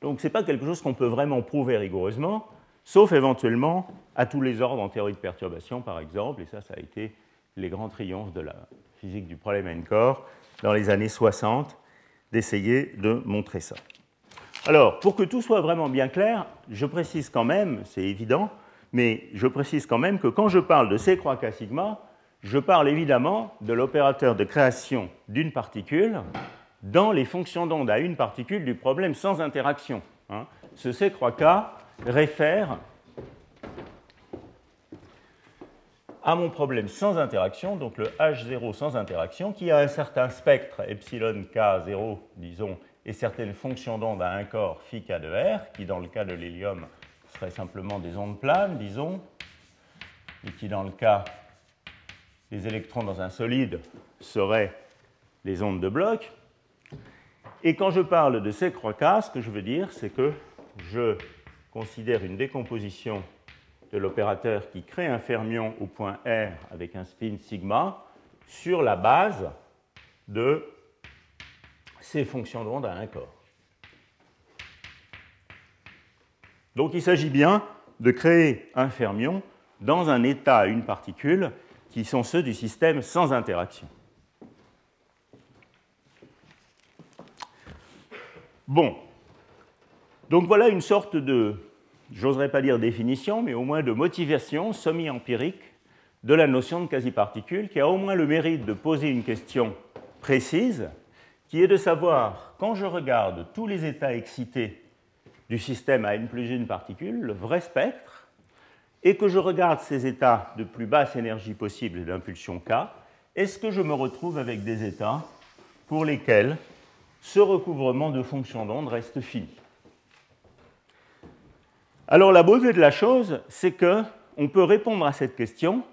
Donc ce n'est pas quelque chose qu'on peut vraiment prouver rigoureusement, sauf éventuellement à tous les ordres en théorie de perturbation, par exemple, et ça, ça a été les grands triomphes de la physique du problème N-core dans les années 60, d'essayer de montrer ça. Alors, pour que tout soit vraiment bien clair, je précise quand même, c'est évident, mais je précise quand même que quand je parle de C croix K sigma, je parle évidemment de l'opérateur de création d'une particule dans les fonctions d'onde à une particule du problème sans interaction. Hein. Ce C croix K réfère à mon problème sans interaction, donc le H0 sans interaction, qui a un certain spectre epsilon K0, disons, et certaines fonctions d'onde à un corps phi K de R, qui dans le cas de l'hélium seraient simplement des ondes planes, disons, et qui dans le cas des électrons dans un solide seraient des ondes de bloc. Et quand je parle de ces croix K, ce que je veux dire, c'est que je considère une décomposition de l'opérateur qui crée un fermion au point R avec un spin sigma sur la base de ces fonctions d'onde à un corps. Donc il s'agit bien de créer un fermion dans un état une particule qui sont ceux du système sans interaction. Bon, donc voilà une sorte de j'oserais pas dire définition, mais au moins de motivation semi-empirique de la notion de quasi-particule, qui a au moins le mérite de poser une question précise, qui est de savoir, quand je regarde tous les états excités du système à n plus une particule, le vrai spectre, et que je regarde ces états de plus basse énergie possible d'impulsion K, est-ce que je me retrouve avec des états pour lesquels ce recouvrement de fonctions d'onde reste fini? Alors la beauté de la chose, c'est qu'on peut répondre à cette question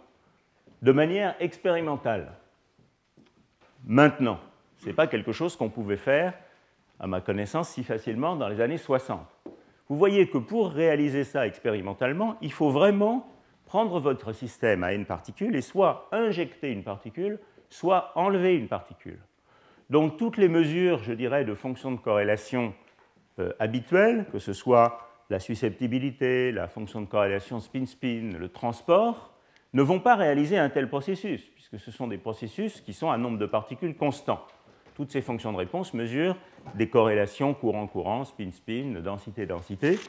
de manière expérimentale. Maintenant, ce n'est pas quelque chose qu'on pouvait faire, à ma connaissance, si facilement dans les années 60. Vous voyez que pour réaliser ça expérimentalement, il faut vraiment prendre votre système à une particule et soit injecter une particule, soit enlever une particule. Donc toutes les mesures, je dirais, de fonctions de corrélation euh, habituelles, que ce soit la susceptibilité, la fonction de corrélation spin-spin, le transport, ne vont pas réaliser un tel processus, puisque ce sont des processus qui sont à nombre de particules constant. Toutes ces fonctions de réponse mesurent des corrélations courant-courant, spin-spin, densité-densité,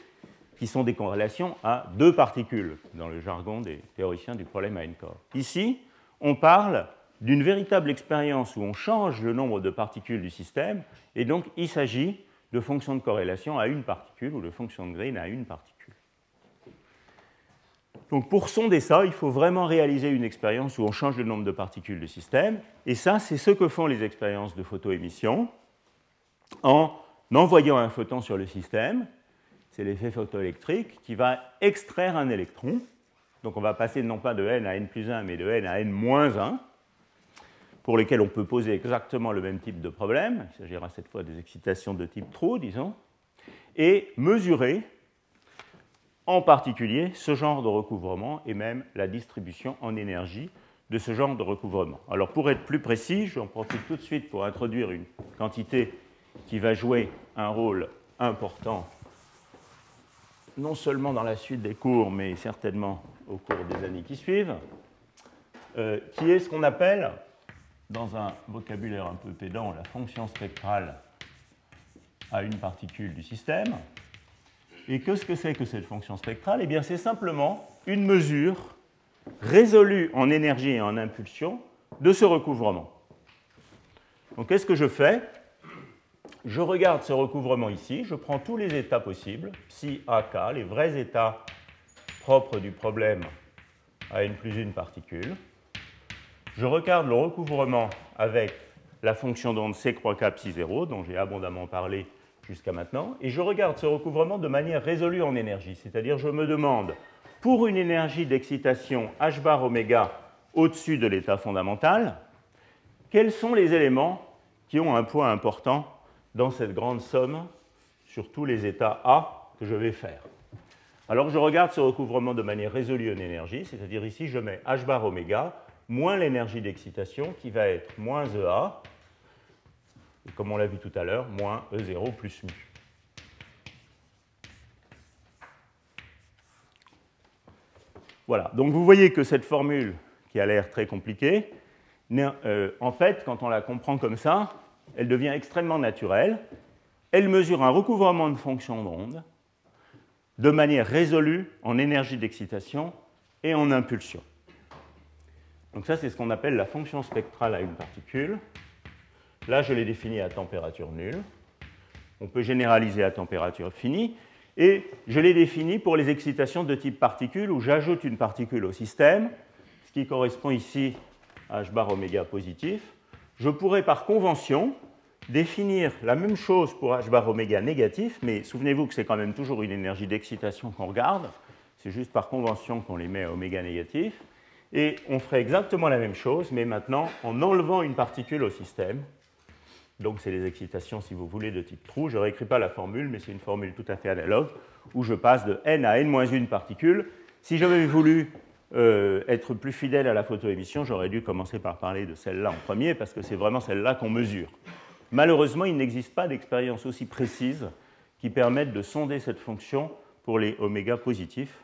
qui sont des corrélations à deux particules, dans le jargon des théoriciens du problème à corps. Ici, on parle d'une véritable expérience où on change le nombre de particules du système, et donc il s'agit de fonction de corrélation à une particule ou de fonction de Green à une particule. Donc pour sonder ça, il faut vraiment réaliser une expérience où on change le nombre de particules du système. Et ça, c'est ce que font les expériences de photoémission en envoyant un photon sur le système. C'est l'effet photoélectrique qui va extraire un électron. Donc on va passer non pas de n à n plus 1, mais de n à n moins 1 pour lesquels on peut poser exactement le même type de problème, il s'agira cette fois des excitations de type trou, disons, et mesurer en particulier ce genre de recouvrement et même la distribution en énergie de ce genre de recouvrement. Alors pour être plus précis, j'en profite tout de suite pour introduire une quantité qui va jouer un rôle important, non seulement dans la suite des cours, mais certainement au cours des années qui suivent, euh, qui est ce qu'on appelle, dans un vocabulaire un peu pédant, la fonction spectrale à une particule du système. Et qu'est-ce que c'est que cette fonction spectrale? Eh bien, c'est simplement une mesure résolue en énergie et en impulsion de ce recouvrement. Donc, qu'est-ce que je fais? Je regarde ce recouvrement ici, je prends tous les états possibles, psi, a, k, les vrais états propres du problème à n plus une particule. Je regarde le recouvrement avec la fonction d'onde c croix k psi 0, dont j'ai abondamment parlé jusqu'à maintenant, et je regarde ce recouvrement de manière résolue en énergie, c'est-à-dire je me demande, pour une énergie d'excitation h bar oméga au-dessus de l'état fondamental, quels sont les éléments qui ont un poids important dans cette grande somme sur tous les états A que je vais faire? Alors je regarde ce recouvrement de manière résolue en énergie, c'est-à-dire ici je mets h bar oméga moins l'énergie d'excitation qui va être moins EA comme on l'a vu tout à l'heure, moins E0 plus mu. Voilà, donc vous voyez que cette formule, qui a l'air très compliquée, euh, en fait, quand on la comprend comme ça, elle devient extrêmement naturelle. Elle mesure un recouvrement de fonction d'onde de manière résolue en énergie d'excitation et en impulsion. Donc ça, c'est ce qu'on appelle la fonction spectrale à une particule. Là, je l'ai défini à température nulle. On peut généraliser à température finie. Et je l'ai défini pour les excitations de type particule, où j'ajoute une particule au système, ce qui correspond ici à h bar oméga positif. Je pourrais par convention définir la même chose pour h bar oméga négatif, mais souvenez-vous que c'est quand même toujours une énergie d'excitation qu'on regarde. C'est juste par convention qu'on les met à oméga négatif. Et on ferait exactement la même chose, mais maintenant en enlevant une particule au système, donc c'est les excitations, si vous voulez, de type trou. Je ne réécris pas la formule, mais c'est une formule tout à fait analogue, où je passe de n à n-1 particules. Si j'avais voulu euh, être plus fidèle à la photoémission, j'aurais dû commencer par parler de celle-là en premier, parce que c'est vraiment celle-là qu'on mesure. Malheureusement, il n'existe pas d'expérience aussi précise qui permette de sonder cette fonction pour les oméga positifs.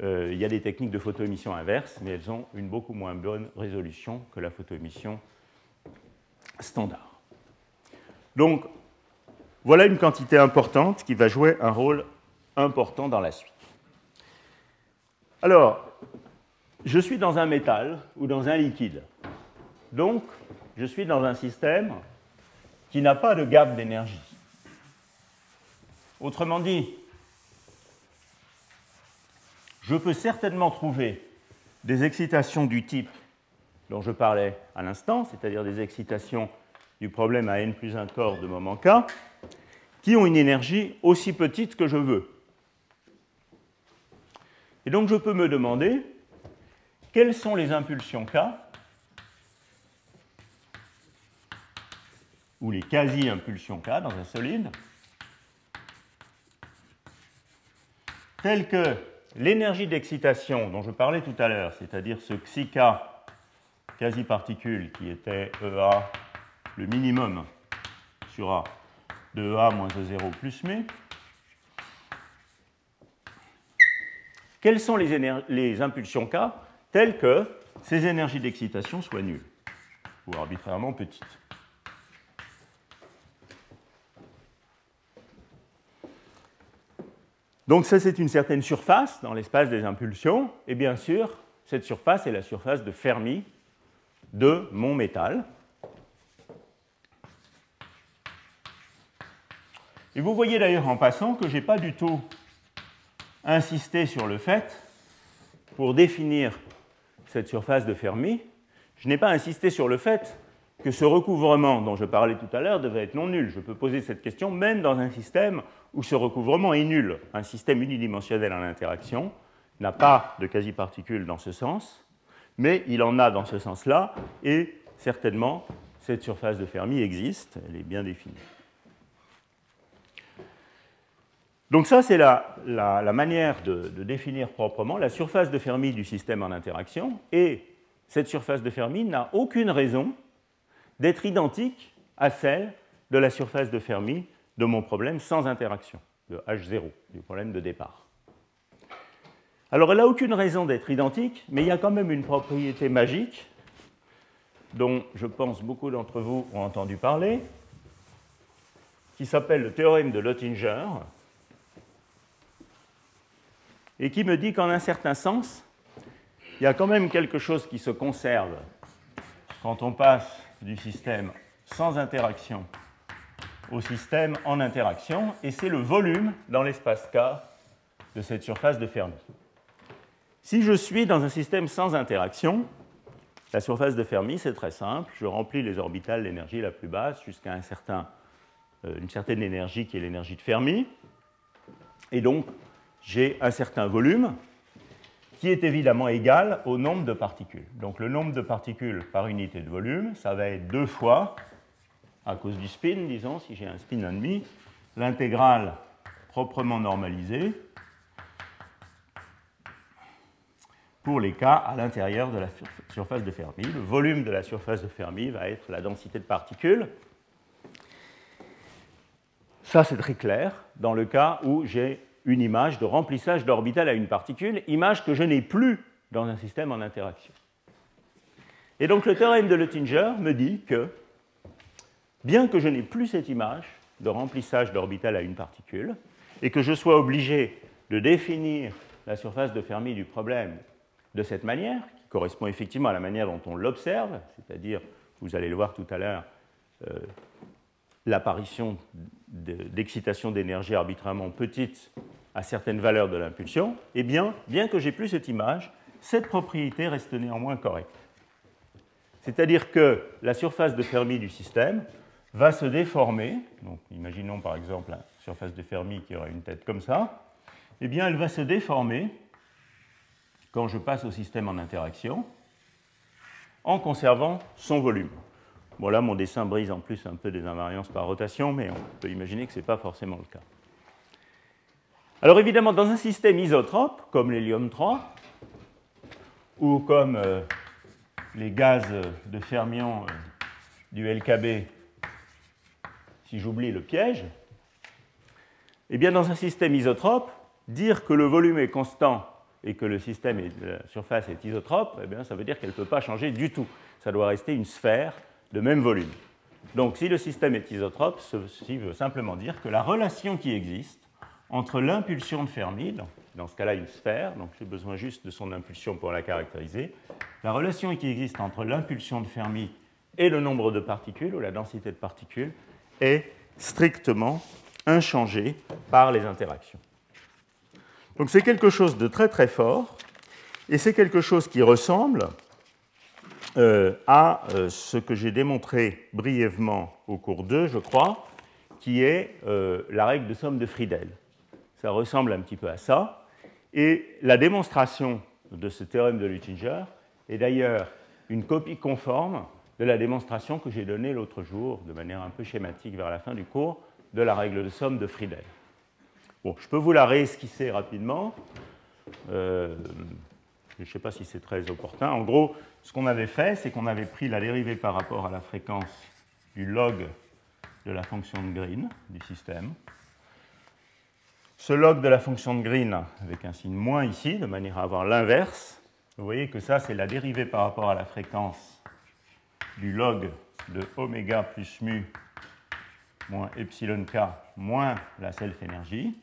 Euh, il y a des techniques de photoémission inverse, mais elles ont une beaucoup moins bonne résolution que la photoémission standard. Donc, voilà une quantité importante qui va jouer un rôle important dans la suite. Alors, je suis dans un métal ou dans un liquide. Donc, je suis dans un système qui n'a pas de gap d'énergie. Autrement dit, je peux certainement trouver des excitations du type dont je parlais à l'instant, c'est-à-dire des excitations du problème à n plus 1 corps de moment k, qui ont une énergie aussi petite que je veux. Et donc je peux me demander quelles sont les impulsions k, ou les quasi-impulsions k dans un solide, telles que l'énergie d'excitation dont je parlais tout à l'heure, c'est-à-dire ce xi k quasi-particule qui était EA le minimum sur A de A moins E0 plus mu. Quelles sont les, les impulsions K telles que ces énergies d'excitation soient nulles ou arbitrairement petites? Donc ça, c'est une certaine surface dans l'espace des impulsions. Et bien sûr, cette surface est la surface de Fermi de mon métal. Et vous voyez d'ailleurs en passant que je n'ai pas du tout insisté sur le fait, pour définir cette surface de Fermi, je n'ai pas insisté sur le fait que ce recouvrement dont je parlais tout à l'heure devait être non nul. Je peux poser cette question même dans un système où ce recouvrement est nul. Un système unidimensionnel en interaction n'a pas de quasi-particules dans ce sens, mais il en a dans ce sens-là, et certainement cette surface de Fermi existe, elle est bien définie. Donc ça, c'est la, manière de, définir proprement la surface de Fermi du système en interaction. Et cette surface de Fermi n'a aucune raison d'être identique à celle de la surface de Fermi de mon problème sans interaction, de H0, du problème de départ. Alors elle n'a aucune raison d'être identique, mais il y a quand même une propriété magique dont je pense beaucoup d'entre vous ont entendu parler, qui s'appelle le théorème de Lottinger, et qui me dit qu'en un certain sens, il y a quand même quelque chose qui se conserve quand on passe du système sans interaction au système en interaction, et c'est le volume dans l'espace K de cette surface de Fermi. Si je suis dans un système sans interaction, la surface de Fermi, c'est très simple. Je remplis les orbitales d'énergie la plus basse jusqu'à euh, une certaine énergie qui est l'énergie de Fermi. Et donc, j'ai un certain volume qui est évidemment égal au nombre de particules. Donc le nombre de particules par unité de volume, ça va être deux fois, à cause du spin, disons, si j'ai un spin et demi, l'intégrale proprement normalisée pour les cas à l'intérieur de la surface de Fermi. Le volume de la surface de Fermi va être la densité de particules. Ça, c'est très clair dans le cas où j'ai une image de remplissage d'orbital à une particule, image que je n'ai plus dans un système en interaction. Et donc le théorème de Luttinger me dit que, bien que je n'ai plus cette image de remplissage d'orbital à une particule, et que je sois obligé de définir la surface de Fermi du problème de cette manière, qui correspond effectivement à la manière dont on l'observe, c'est-à-dire, vous allez le voir tout à l'heure, euh, l'apparition d'excitation d'énergie arbitrairement petite à certaines valeurs de l'impulsion, eh bien, bien que j'ai plus cette image, cette propriété reste néanmoins correcte. C'est-à-dire que la surface de Fermi du système va se déformer, donc imaginons par exemple la surface de Fermi qui aurait une tête comme ça, eh bien elle va se déformer quand je passe au système en interaction en conservant son volume. Bon mon dessin brise en plus un peu des invariances par rotation, mais on peut imaginer que ce n'est pas forcément le cas. Alors évidemment, dans un système isotrope, comme l'hélium 3, ou comme euh, les gaz de fermion euh, du LKB, si j'oublie le piège, eh bien dans un système isotrope, dire que le volume est constant et que la surface est isotrope, eh bien, ça veut dire qu'elle ne peut pas changer du tout. Ça doit rester une sphère de même volume. Donc si le système est isotrope, ceci veut simplement dire que la relation qui existe entre l'impulsion de Fermi, dans ce cas-là une sphère, donc j'ai besoin juste de son impulsion pour la caractériser, la relation qui existe entre l'impulsion de Fermi et le nombre de particules, ou la densité de particules, est strictement inchangée par les interactions. Donc c'est quelque chose de très très fort, et c'est quelque chose qui ressemble euh, à euh, ce que j'ai démontré brièvement au cours 2, je crois, qui est euh, la règle de somme de Friedel ça ressemble un petit peu à ça. Et la démonstration de ce théorème de Luttinger est d'ailleurs une copie conforme de la démonstration que j'ai donnée l'autre jour, de manière un peu schématique vers la fin du cours, de la règle de somme de Friedel. Bon, je peux vous la réesquisser rapidement. Euh, je ne sais pas si c'est très opportun. En gros, ce qu'on avait fait, c'est qu'on avait pris la dérivée par rapport à la fréquence du log de la fonction de Green du système. Ce log de la fonction de Green, avec un signe moins ici, de manière à avoir l'inverse, vous voyez que ça, c'est la dérivée par rapport à la fréquence du log de oméga plus mu moins epsilon k moins la self-énergie.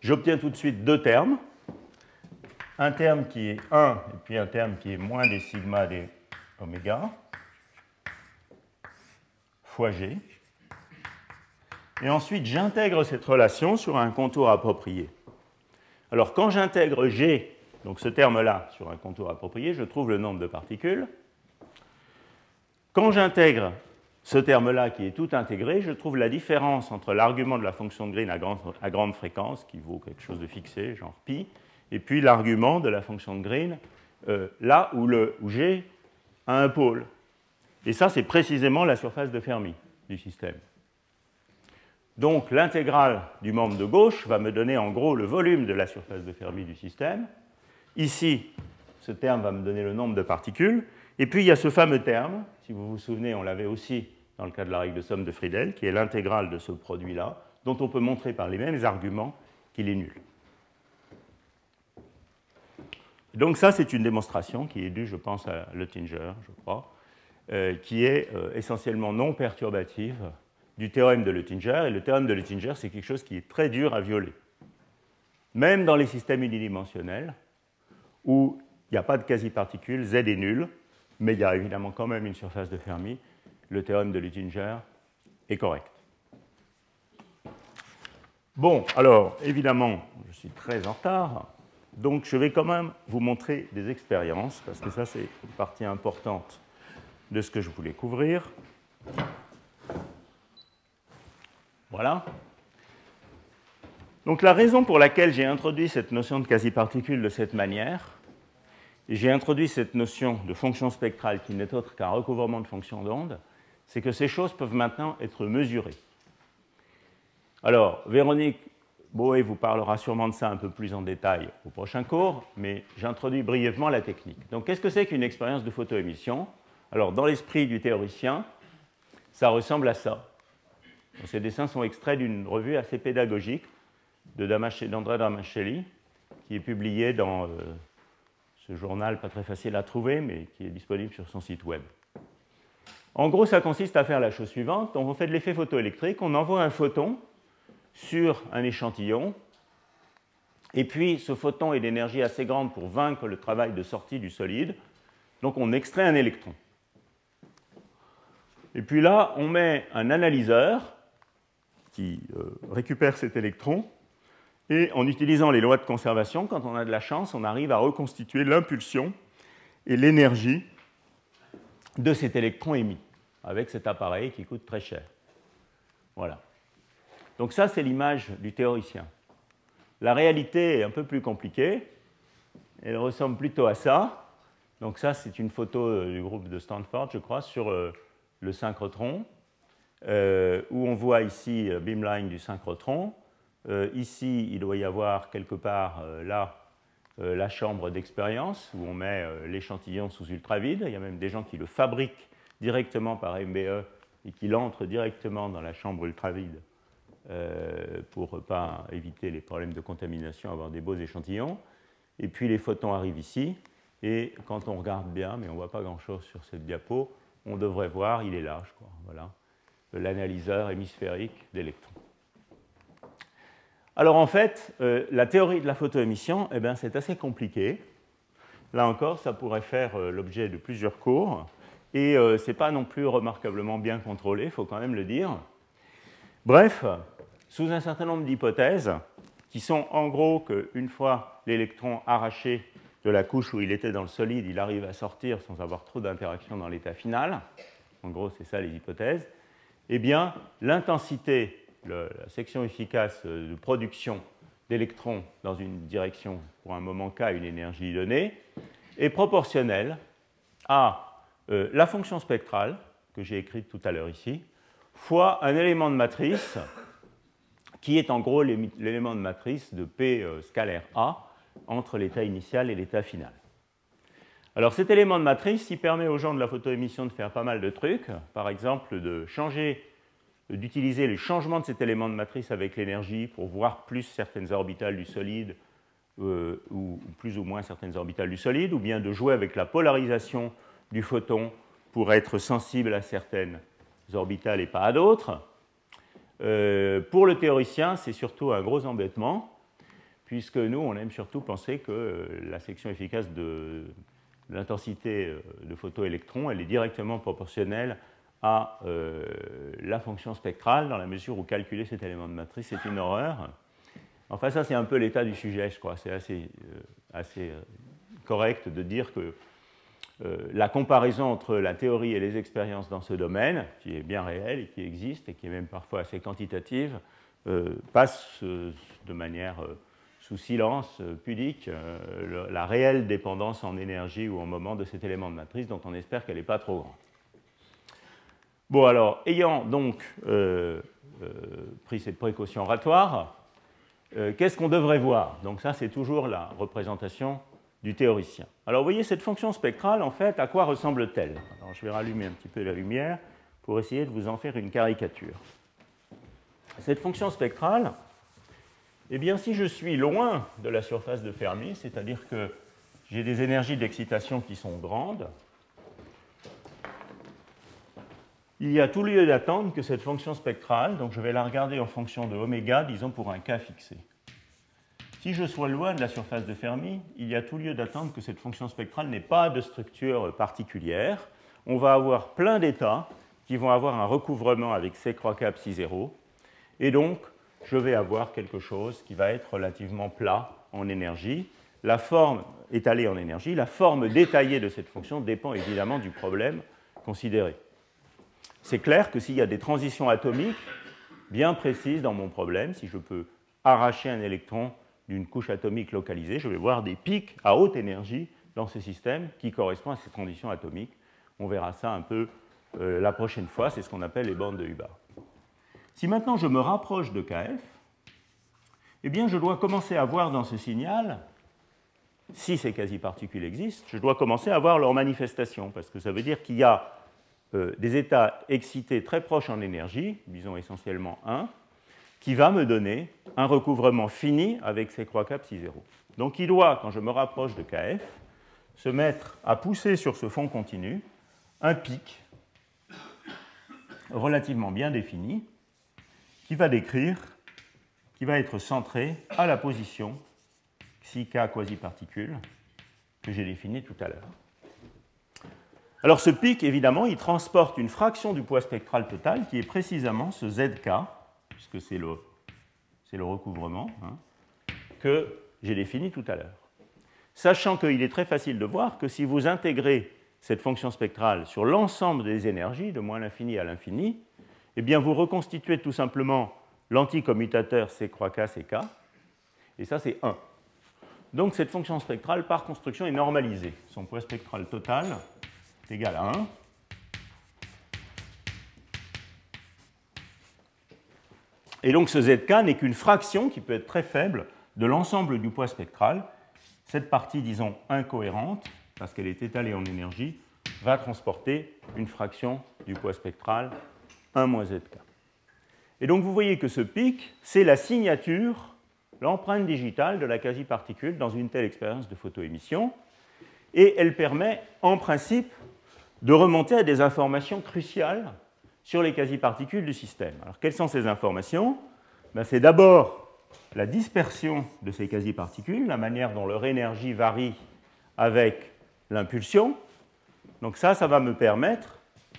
J'obtiens tout de suite deux termes. Un terme qui est 1 et puis un terme qui est moins des sigma des oméga. G. Et ensuite, j'intègre cette relation sur un contour approprié. Alors, quand j'intègre G, donc ce terme-là, sur un contour approprié, je trouve le nombre de particules. Quand j'intègre ce terme-là qui est tout intégré, je trouve la différence entre l'argument de la fonction de Green à grande, fréquence, qui vaut quelque chose de fixé, genre pi, et puis l'argument de la fonction de Green, euh, là où, le, où G a un pôle. Et ça, c'est précisément la surface de Fermi du système. Donc l'intégrale du membre de gauche va me donner en gros le volume de la surface de Fermi du système. Ici, ce terme va me donner le nombre de particules. Et puis il y a ce fameux terme, si vous vous souvenez, on l'avait aussi dans le cas de la règle de somme de Friedel, qui est l'intégrale de ce produit-là, dont on peut montrer par les mêmes arguments qu'il est nul. Donc ça, c'est une démonstration qui est due, je pense, à Luttinger, je crois, qui est euh, essentiellement non perturbative du théorème de Luttinger. Et le théorème de Luttinger, c'est quelque chose qui est très dur à violer. Même dans les systèmes unidimensionnels, où il n'y a pas de quasi-particules, Z est nul, mais il y a évidemment quand même une surface de Fermi, le théorème de Luttinger est correct. Bon, alors, évidemment, je suis très en retard, donc je vais quand même vous montrer des expériences, parce que ça, c'est une partie importante de ce que je voulais couvrir. Voilà. Donc la raison pour laquelle j'ai introduit cette notion de quasi-particule de cette manière, j'ai introduit cette notion de fonction spectrale qui n'est autre qu'un recouvrement de fonctions d'onde, c'est que ces choses peuvent maintenant être mesurées. Alors, Véronique Boé vous parlera sûrement de ça un peu plus en détail au prochain cours, mais j'introduis brièvement la technique. Donc, qu'est-ce que c'est qu'une expérience de photoémission? Alors, dans l'esprit du théoricien, ça ressemble à ça. Ces dessins sont extraits d'une revue assez pédagogique d'André Damascelli, qui est publiée dans euh, ce journal pas très facile à trouver, mais qui est disponible sur son site web. En gros, ça consiste à faire la chose suivante. on fait de l'effet photoélectrique, on envoie un photon sur un échantillon, et puis ce photon est d'énergie assez grande pour vaincre le travail de sortie du solide, donc on extrait un électron. Et puis là, on met un analyseur qui euh, récupère cet électron, et en utilisant les lois de conservation, quand on a de la chance, on arrive à reconstituer l'impulsion et l'énergie de cet électron émis avec cet appareil qui coûte très cher. Voilà. Donc ça, c'est l'image du théoricien. La réalité est un peu plus compliquée. Elle ressemble plutôt à ça. Donc ça, c'est une photo euh, du groupe de Stanford, je crois, sur euh, le synchrotron, euh, où on voit ici beamline du synchrotron. ici, il doit y avoir quelque part là la chambre d'expérience, où on met l'échantillon sous ultravide. Il y a même des gens qui le fabriquent directement par MBE et qu'il entre directement dans la chambre ultravide euh, pour ne pas éviter les problèmes de contamination, avoir des beaux échantillons. Et puis les photons arrivent ici, et quand on regarde bien, mais on ne voit pas grand-chose sur cette diapo, on devrait voir, il est je crois, voilà, l'analyseur hémisphérique d'électrons. Alors en fait, euh, la théorie de la photoémission, eh c'est assez compliqué. Là encore, ça pourrait faire euh, l'objet de plusieurs cours. Et ce n'est pas non plus remarquablement bien contrôlé, il faut quand même le dire. Bref, sous un certain nombre d'hypothèses, qui sont en gros qu'une fois l'électron arraché de la couche où il était dans le solide, il arrive à sortir sans avoir trop d'interaction dans l'état final, en gros c'est ça les hypothèses, eh bien l'intensité, la section efficace de production d'électrons dans une direction pour un moment k, une énergie donnée, est proportionnelle à euh, la fonction spectrale que j'ai écrite tout à l'heure ici, fois un élément de matrice qui est en gros l'élément de matrice de P euh, scalaire A entre l'état initial et l'état final. Alors cet élément de matrice, il permet aux gens de la photoémission de faire pas mal de trucs, par exemple de changer, d'utiliser le changement de cet élément de matrice avec l'énergie pour voir plus certaines orbitales du solide euh, ou plus ou moins certaines orbitales du solide, ou bien de jouer avec la polarisation du photon pour être sensible à certaines orbitales et pas à d'autres. Euh, pour le théoricien, c'est surtout un gros embêtement, puisque nous, on aime surtout penser que euh, la section efficace de, l'intensité euh, de photoélectrons, elle est directement proportionnelle à la fonction spectrale, dans la mesure où calculer cet élément de matrice est une horreur. Enfin, ça, c'est un peu l'état du sujet, je crois. C'est assez, correct de dire que euh, la comparaison entre la théorie et les expériences dans ce domaine, qui est bien réelle et qui existe et qui est même parfois assez quantitative, euh, passe euh, de manière sous silence pudique la réelle dépendance en énergie ou en moment de cet élément de matrice dont on espère qu'elle n'est pas trop grande. Bon alors, ayant donc pris cette précaution oratoire, qu'est-ce qu'on devrait voir? Donc ça, c'est toujours la représentation du théoricien. Alors vous voyez, cette fonction spectrale, en fait, à quoi ressemble-t-elle? Alors je vais rallumer un petit peu la lumière pour essayer de vous en faire une caricature. Cette fonction spectrale, eh bien, si je suis loin de la surface de Fermi, c'est-à-dire que j'ai des énergies d'excitation qui sont grandes, il y a tout lieu d'attendre que cette fonction spectrale, donc je vais la regarder en fonction de oméga, disons pour un cas fixé. Si je suis loin de la surface de Fermi, il y a tout lieu d'attendre que cette fonction spectrale n'ait pas de structure particulière. On va avoir plein d'états qui vont avoir un recouvrement avec C croix cap psi 0. Et donc, je vais avoir quelque chose qui va être relativement plat en énergie. La forme étalée en énergie, la forme détaillée de cette fonction dépend évidemment du problème considéré. C'est clair que s'il y a des transitions atomiques bien précises dans mon problème, si je peux arracher un électron d'une couche atomique localisée, je vais voir des pics à haute énergie dans ces systèmes qui correspondent à ces conditions atomiques. On verra ça un peu euh, la prochaine fois, c'est ce qu'on appelle les bandes de Hubbard. Si maintenant je me rapproche de KF, eh bien je dois commencer à voir dans ce signal, si ces quasi-particules existent, je dois commencer à voir leur manifestation, parce que ça veut dire qu'il y a euh, des états excités très proches en énergie, disons essentiellement 1, qui va me donner un recouvrement fini avec ces croix cap 6 0. Donc il doit, quand je me rapproche de KF, se mettre à pousser sur ce fond continu un pic relativement bien défini qui va décrire, qui va être centré à la position xi k quasi-particule que j'ai définie tout à l'heure. Alors ce pic, évidemment, il transporte une fraction du poids spectral total qui est précisément ce zk, puisque c'est le, le, recouvrement, hein, que j'ai défini tout à l'heure. Sachant qu'il est très facile de voir que si vous intégrez cette fonction spectrale sur l'ensemble des énergies, de moins l'infini à l'infini, eh bien vous reconstituez tout simplement l'anticommutateur C croix K, CK, et ça c'est 1. Donc cette fonction spectrale, par construction, est normalisée. Son poids spectral total est égal à 1. Et donc ce zk n'est qu'une fraction qui peut être très faible de l'ensemble du poids spectral. Cette partie, disons, incohérente, parce qu'elle est étalée en énergie, va transporter une fraction du poids spectral 1 moins zk. Et donc vous voyez que ce pic, c'est la signature, l'empreinte digitale de la quasi-particule dans une telle expérience de photoémission, et elle permet en principe de remonter à des informations cruciales sur les quasi-particules du système. Alors, quelles sont ces informations? Ben, C'est d'abord la dispersion de ces quasi-particules, la manière dont leur énergie varie avec l'impulsion. Donc ça, ça va me permettre,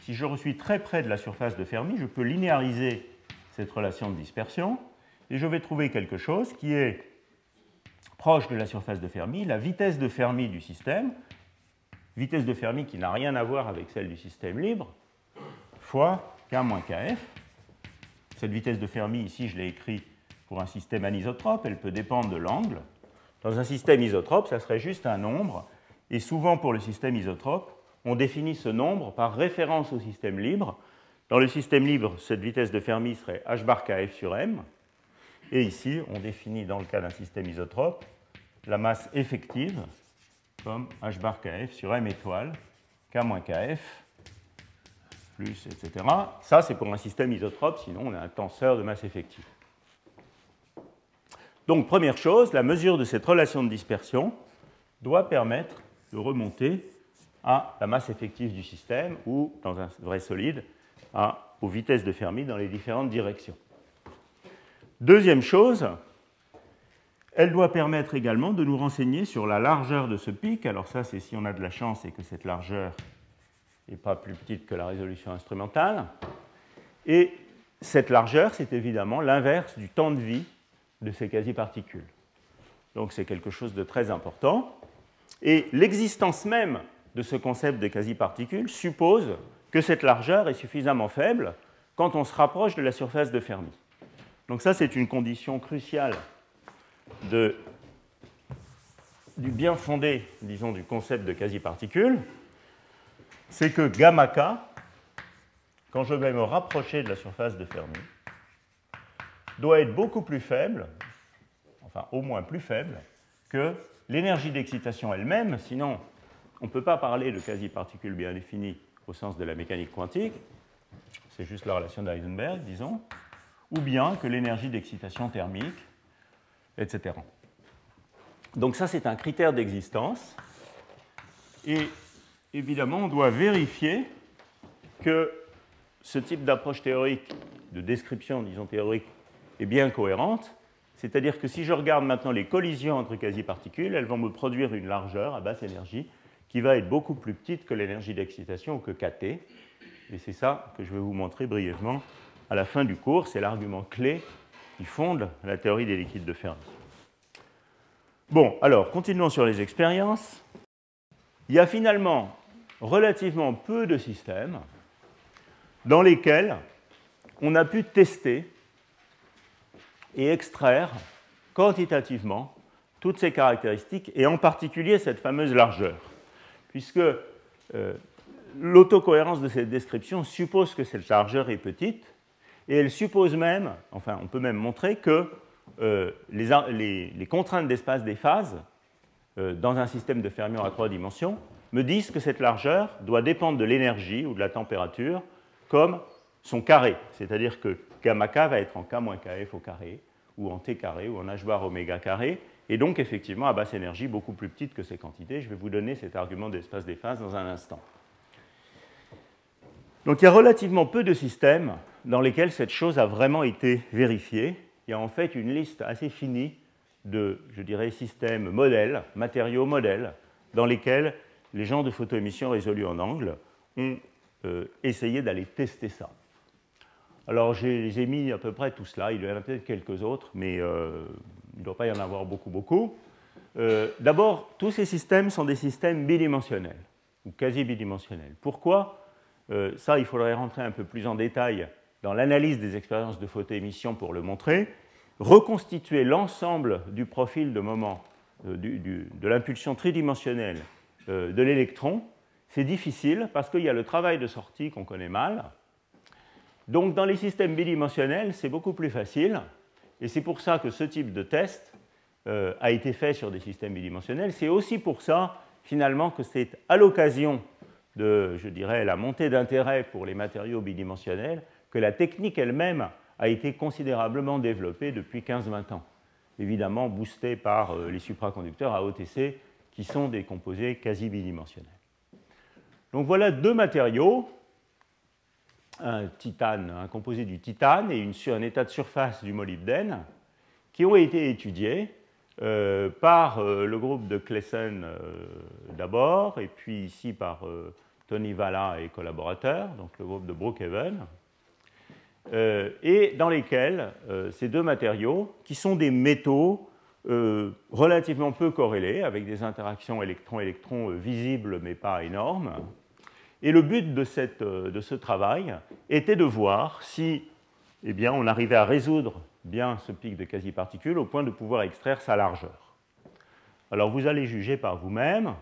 si je suis très près de la surface de Fermi, je peux linéariser cette relation de dispersion et je vais trouver quelque chose qui est proche de la surface de Fermi, la vitesse de Fermi du système, vitesse de Fermi qui n'a rien à voir avec celle du système libre, fois K moins KF. Cette vitesse de Fermi, ici, je l'ai écrit pour un système anisotrope, elle peut dépendre de l'angle. Dans un système isotrope, ça serait juste un nombre, et souvent pour le système isotrope, on définit ce nombre par référence au système libre. Dans le système libre, cette vitesse de Fermi serait h bar kf sur m, et ici, on définit dans le cas d'un système isotrope la masse effective comme h bar kf sur m étoile, k moins kf, plus, etc. Ça, c'est pour un système isotrope, sinon on a un tenseur de masse effective. Donc, première chose, la mesure de cette relation de dispersion doit permettre de remonter à la masse effective du système ou, dans un vrai solide, à, aux vitesses de Fermi dans les différentes directions. Deuxième chose, elle doit permettre également de nous renseigner sur la largeur de ce pic. Alors ça, c'est si on a de la chance et que cette largeur et pas plus petite que la résolution instrumentale. Et cette largeur, c'est évidemment l'inverse du temps de vie de ces quasi-particules. Donc c'est quelque chose de très important. Et l'existence même de ce concept de quasi-particules suppose que cette largeur est suffisamment faible quand on se rapproche de la surface de Fermi. Donc ça, c'est une condition cruciale du bien fondé, disons, du concept de quasi-particules c'est que gamma k, quand je vais me rapprocher de la surface de Fermi, doit être beaucoup plus faible, enfin au moins plus faible, que l'énergie d'excitation elle-même, sinon on ne peut pas parler de quasi-particules bien définies au sens de la mécanique quantique, c'est juste la relation d'Heisenberg, disons, ou bien que l'énergie d'excitation thermique, etc. Donc ça, c'est un critère d'existence. Et évidemment, on doit vérifier que ce type d'approche théorique, de description, disons théorique, est bien cohérente. C'est-à-dire que si je regarde maintenant les collisions entre quasi-particules, elles vont me produire une largeur à basse énergie qui va être beaucoup plus petite que l'énergie d'excitation ou que kT. Et c'est ça que je vais vous montrer brièvement à la fin du cours. C'est l'argument clé qui fonde la théorie des liquides de Fermi. Bon, alors, continuons sur les expériences. Il y a finalement relativement peu de systèmes dans lesquels on a pu tester et extraire quantitativement toutes ces caractéristiques, et en particulier cette fameuse largeur, puisque euh, l'autocohérence de cette description suppose que cette largeur est petite, et elle suppose même, enfin on peut même montrer que euh, les, contraintes d'espace des phases euh, dans un système de fermions à trois dimensions me disent que cette largeur doit dépendre de l'énergie ou de la température comme son carré, c'est-à-dire que gamma k va être en k-kf au carré, ou en t carré, ou en h bar oméga carré, et donc effectivement à basse énergie beaucoup plus petite que ces quantités. Je vais vous donner cet argument d'espace des phases dans un instant. Donc il y a relativement peu de systèmes dans lesquels cette chose a vraiment été vérifiée. Il y a en fait une liste assez finie de, je dirais, systèmes modèles, matériaux modèles, dans lesquels les gens de photoémission résolus en angle ont euh, essayé d'aller tester ça. Alors j'ai mis à peu près tout cela, il y en a peut-être quelques autres, mais euh, il ne doit pas y en avoir beaucoup, beaucoup. Euh, d'abord, tous ces systèmes sont des systèmes bidimensionnels, ou quasi bidimensionnels. Pourquoi? Ça, il faudrait rentrer un peu plus en détail dans l'analyse des expériences de photoémission pour le montrer. Reconstituer l'ensemble du profil de moment de l'impulsion tridimensionnelle de l'électron c'est difficile parce qu'il y a le travail de sortie qu'on connaît mal. Donc dans les systèmes bidimensionnels, c'est beaucoup plus facile. Et c'est pour ça que ce type de test euh, a été fait sur des systèmes bidimensionnels. C'est aussi pour ça, finalement, que c'est à l'occasion de, je dirais, la montée d'intérêt pour les matériaux bidimensionnels que la technique elle-même a été considérablement développée depuis 15-20 ans. Évidemment boostée par euh, les supraconducteurs à OTC, qui sont des composés quasi bidimensionnels. Donc voilà deux matériaux, un titane, un composé du titane et un état de surface du molybdène, qui ont été étudiés euh, par euh, le groupe de Klessen euh, d'abord, et puis ici par Tony Valla et collaborateurs, donc le groupe de Brookhaven, et dans lesquels ces deux matériaux, qui sont des métaux relativement peu corrélés, avec des interactions électron-électron visibles mais pas énormes, et le but euh, de, ce travail était de voir si eh bien, on arrivait à résoudre bien ce pic de quasi-particules au point de pouvoir extraire sa largeur. Alors vous allez juger par vous-même.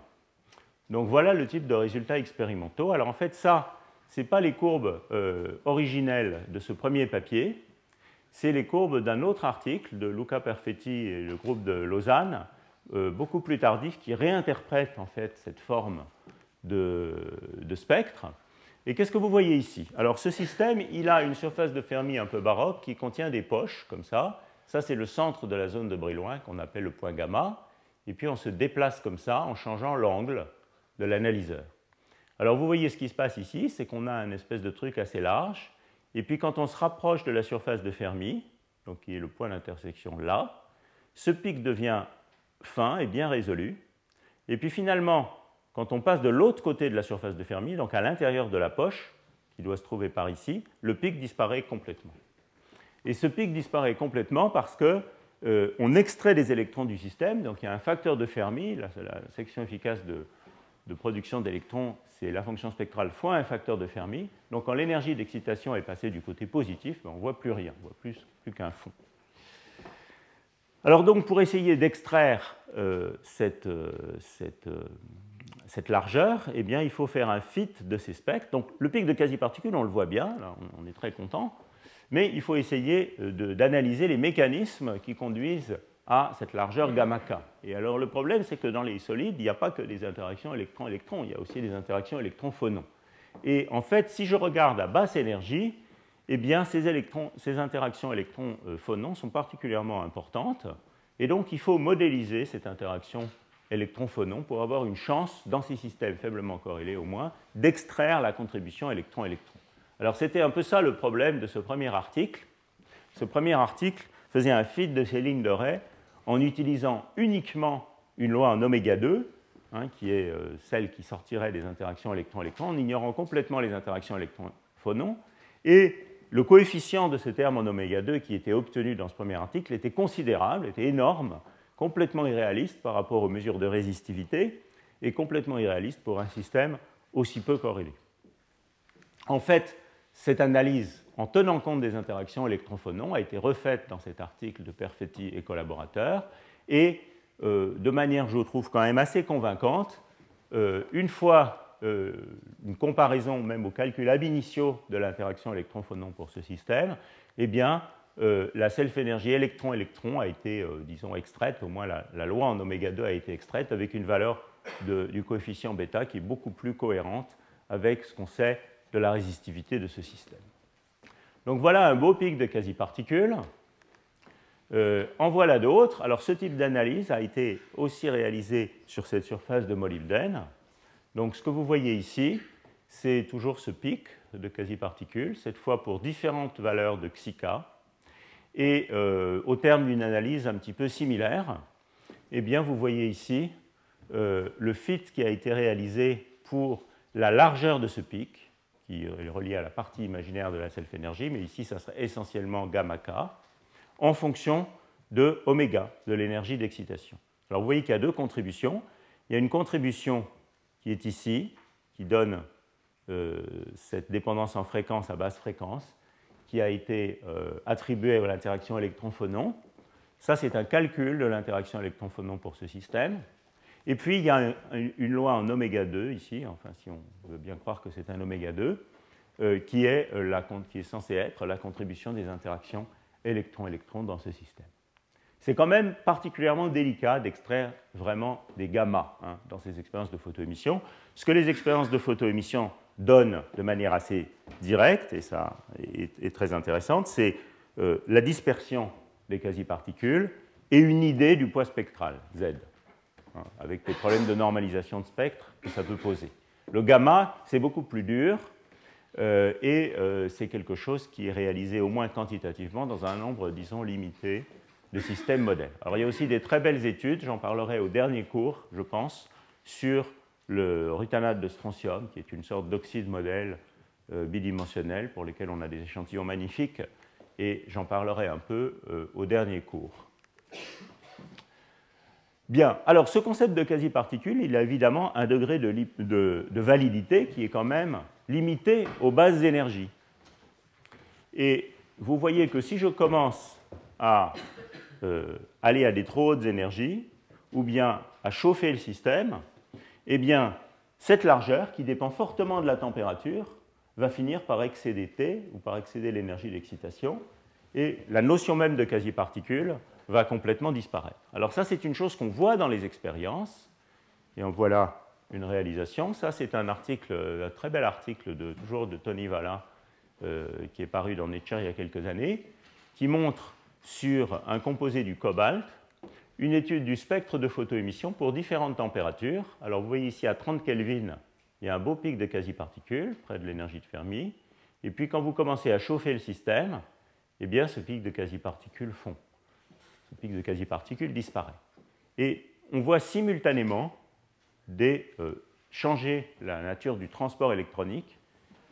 Donc voilà le type de résultats expérimentaux. Alors en fait, ça, ce n'est pas les courbes euh, originelles de ce premier papier, c'est les courbes d'un autre article de Luca Perfetti et le groupe de Lausanne, euh, beaucoup plus tardif, qui réinterprète en fait cette forme de, spectre. Et qu'est-ce que vous voyez ici? Alors ce système, il a une surface de Fermi un peu baroque qui contient des poches comme ça. Ça, c'est le centre de la zone de Brillouin qu'on appelle le point gamma. Et puis on se déplace comme ça en changeant l'angle de l'analyseur. Alors vous voyez ce qui se passe ici, c'est qu'on a un espèce de truc assez large. Et puis quand on se rapproche de la surface de Fermi, donc qui est le point d'intersection là, ce pic devient fin et bien résolu. Et puis finalement, quand on passe de l'autre côté de la surface de Fermi, donc à l'intérieur de la poche, qui doit se trouver par ici, le pic disparaît complètement. Et ce pic disparaît complètement parce qu'on euh, extrait des électrons du système, donc il y a un facteur de Fermi, la, section efficace de, production d'électrons, c'est la fonction spectrale fois un facteur de Fermi. Donc quand l'énergie d'excitation est passée du côté positif, ben, on ne voit plus rien, on voit plus, qu'un fond. Alors donc pour essayer d'extraire euh, cette, euh, cette cette largeur, eh bien, il faut faire un fit de ces spectres. Donc le pic de quasi-particules, on le voit bien, on est très content. Mais il faut essayer d'analyser les mécanismes qui conduisent à cette largeur gamma k. Et alors le problème, c'est que dans les solides, il n'y a pas que des interactions électron-électron, il y a aussi des interactions électron-phonon. Et en fait, si je regarde à basse énergie, eh bien, ces, interactions électron-phonons sont particulièrement importantes. Et donc, il faut modéliser cette interaction électron-phonon pour avoir une chance, dans ces systèmes faiblement corrélés au moins, d'extraire la contribution électron-électron. Alors, c'était un peu ça le problème de ce premier article. Ce premier article faisait un fit de ces lignes de Ray en utilisant uniquement une loi en oméga 2, hein, qui est euh, celle qui sortirait des interactions électron-électron, en ignorant complètement les interactions électron-phonons. Et le coefficient de ce terme en oméga 2 qui était obtenu dans ce premier article était considérable, était énorme, complètement irréaliste par rapport aux mesures de résistivité et complètement irréaliste pour un système aussi peu corrélé. En fait, cette analyse, en tenant compte des interactions électron-phonons, a été refaite dans cet article de Perfetti et collaborateurs, et euh, de manière, je trouve, quand même assez convaincante, euh, une fois euh, une comparaison même aux calculs ab initio de l'interaction électron-phonon pour ce système, eh bien, la self-énergie électron-électron a été, disons, extraite, au moins la, loi en oméga 2 a été extraite avec une valeur du coefficient bêta qui est beaucoup plus cohérente avec ce qu'on sait de la résistivité de ce système. Donc voilà un beau pic de quasi-particules. Euh, en voilà d'autres. Alors ce type d'analyse a été aussi réalisé sur cette surface de molybdène. Donc ce que vous voyez ici, c'est toujours ce pic de quasi-particules, cette fois pour différentes valeurs de xk. Et euh, au terme d'une analyse un petit peu similaire, eh bien, vous voyez ici euh, le fit qui a été réalisé pour la largeur de ce pic, qui est relié à la partie imaginaire de la self-énergie, mais ici, ça serait essentiellement gamma k, en fonction de oméga, de l'énergie d'excitation. Alors vous voyez qu'il y a deux contributions. Il y a une contribution qui est ici, qui donne euh, cette dépendance en fréquence à basse fréquence, qui a été euh, attribuée à l'interaction électron-phonon. Ça, c'est un calcul de l'interaction électron-phonon pour ce système. Et puis, il y a une loi en oméga 2 ici, enfin, si on veut bien croire que c'est un oméga 2, euh, qui, est euh, la, qui est censée être la contribution des interactions électron-électron dans ce système. C'est quand même particulièrement délicat d'extraire vraiment des gamma hein, dans ces expériences de photoémission. Ce que les expériences de photoémission donnent de manière assez directe, et ça est, très intéressante, c'est euh, la dispersion des quasi-particules et une idée du poids spectral, Z. Hein, avec des problèmes de normalisation de spectre que ça peut poser. Le gamma, c'est beaucoup plus dur euh, et euh, c'est quelque chose qui est réalisé au moins quantitativement dans un nombre, disons, limité de systèmes modèles. Alors il y a aussi des très belles études, j'en parlerai au dernier cours, je pense, sur le rutanate de strontium, qui est une sorte d'oxyde modèle euh, bidimensionnel pour lequel on a des échantillons magnifiques, et j'en parlerai un peu au dernier cours. Bien, alors ce concept de quasi-particule, il a évidemment un degré de, validité qui est quand même limité aux bases d'énergie. Et vous voyez que si je commence à euh, aller à des trop hautes énergies, ou bien à chauffer le système, eh bien, cette largeur, qui dépend fortement de la température, va finir par excéder T, ou par excéder l'énergie d'excitation, et la notion même de quasi-particule va complètement disparaître. Alors ça, c'est une chose qu'on voit dans les expériences, et en voilà une réalisation. Ça, c'est un article, un très bel article de, toujours de Tony Valla, euh, qui est paru dans Nature il y a quelques années, qui montre sur un composé du cobalt une étude du spectre de photoémission pour différentes températures. Alors vous voyez ici à 30 Kelvin, il y a un beau pic de quasi-particules près de l'énergie de Fermi. Et puis quand vous commencez à chauffer le système, eh bien ce pic de quasi-particules fond ce pic de quasi-particules disparaît. Et on voit simultanément des, euh, changer la nature du transport électronique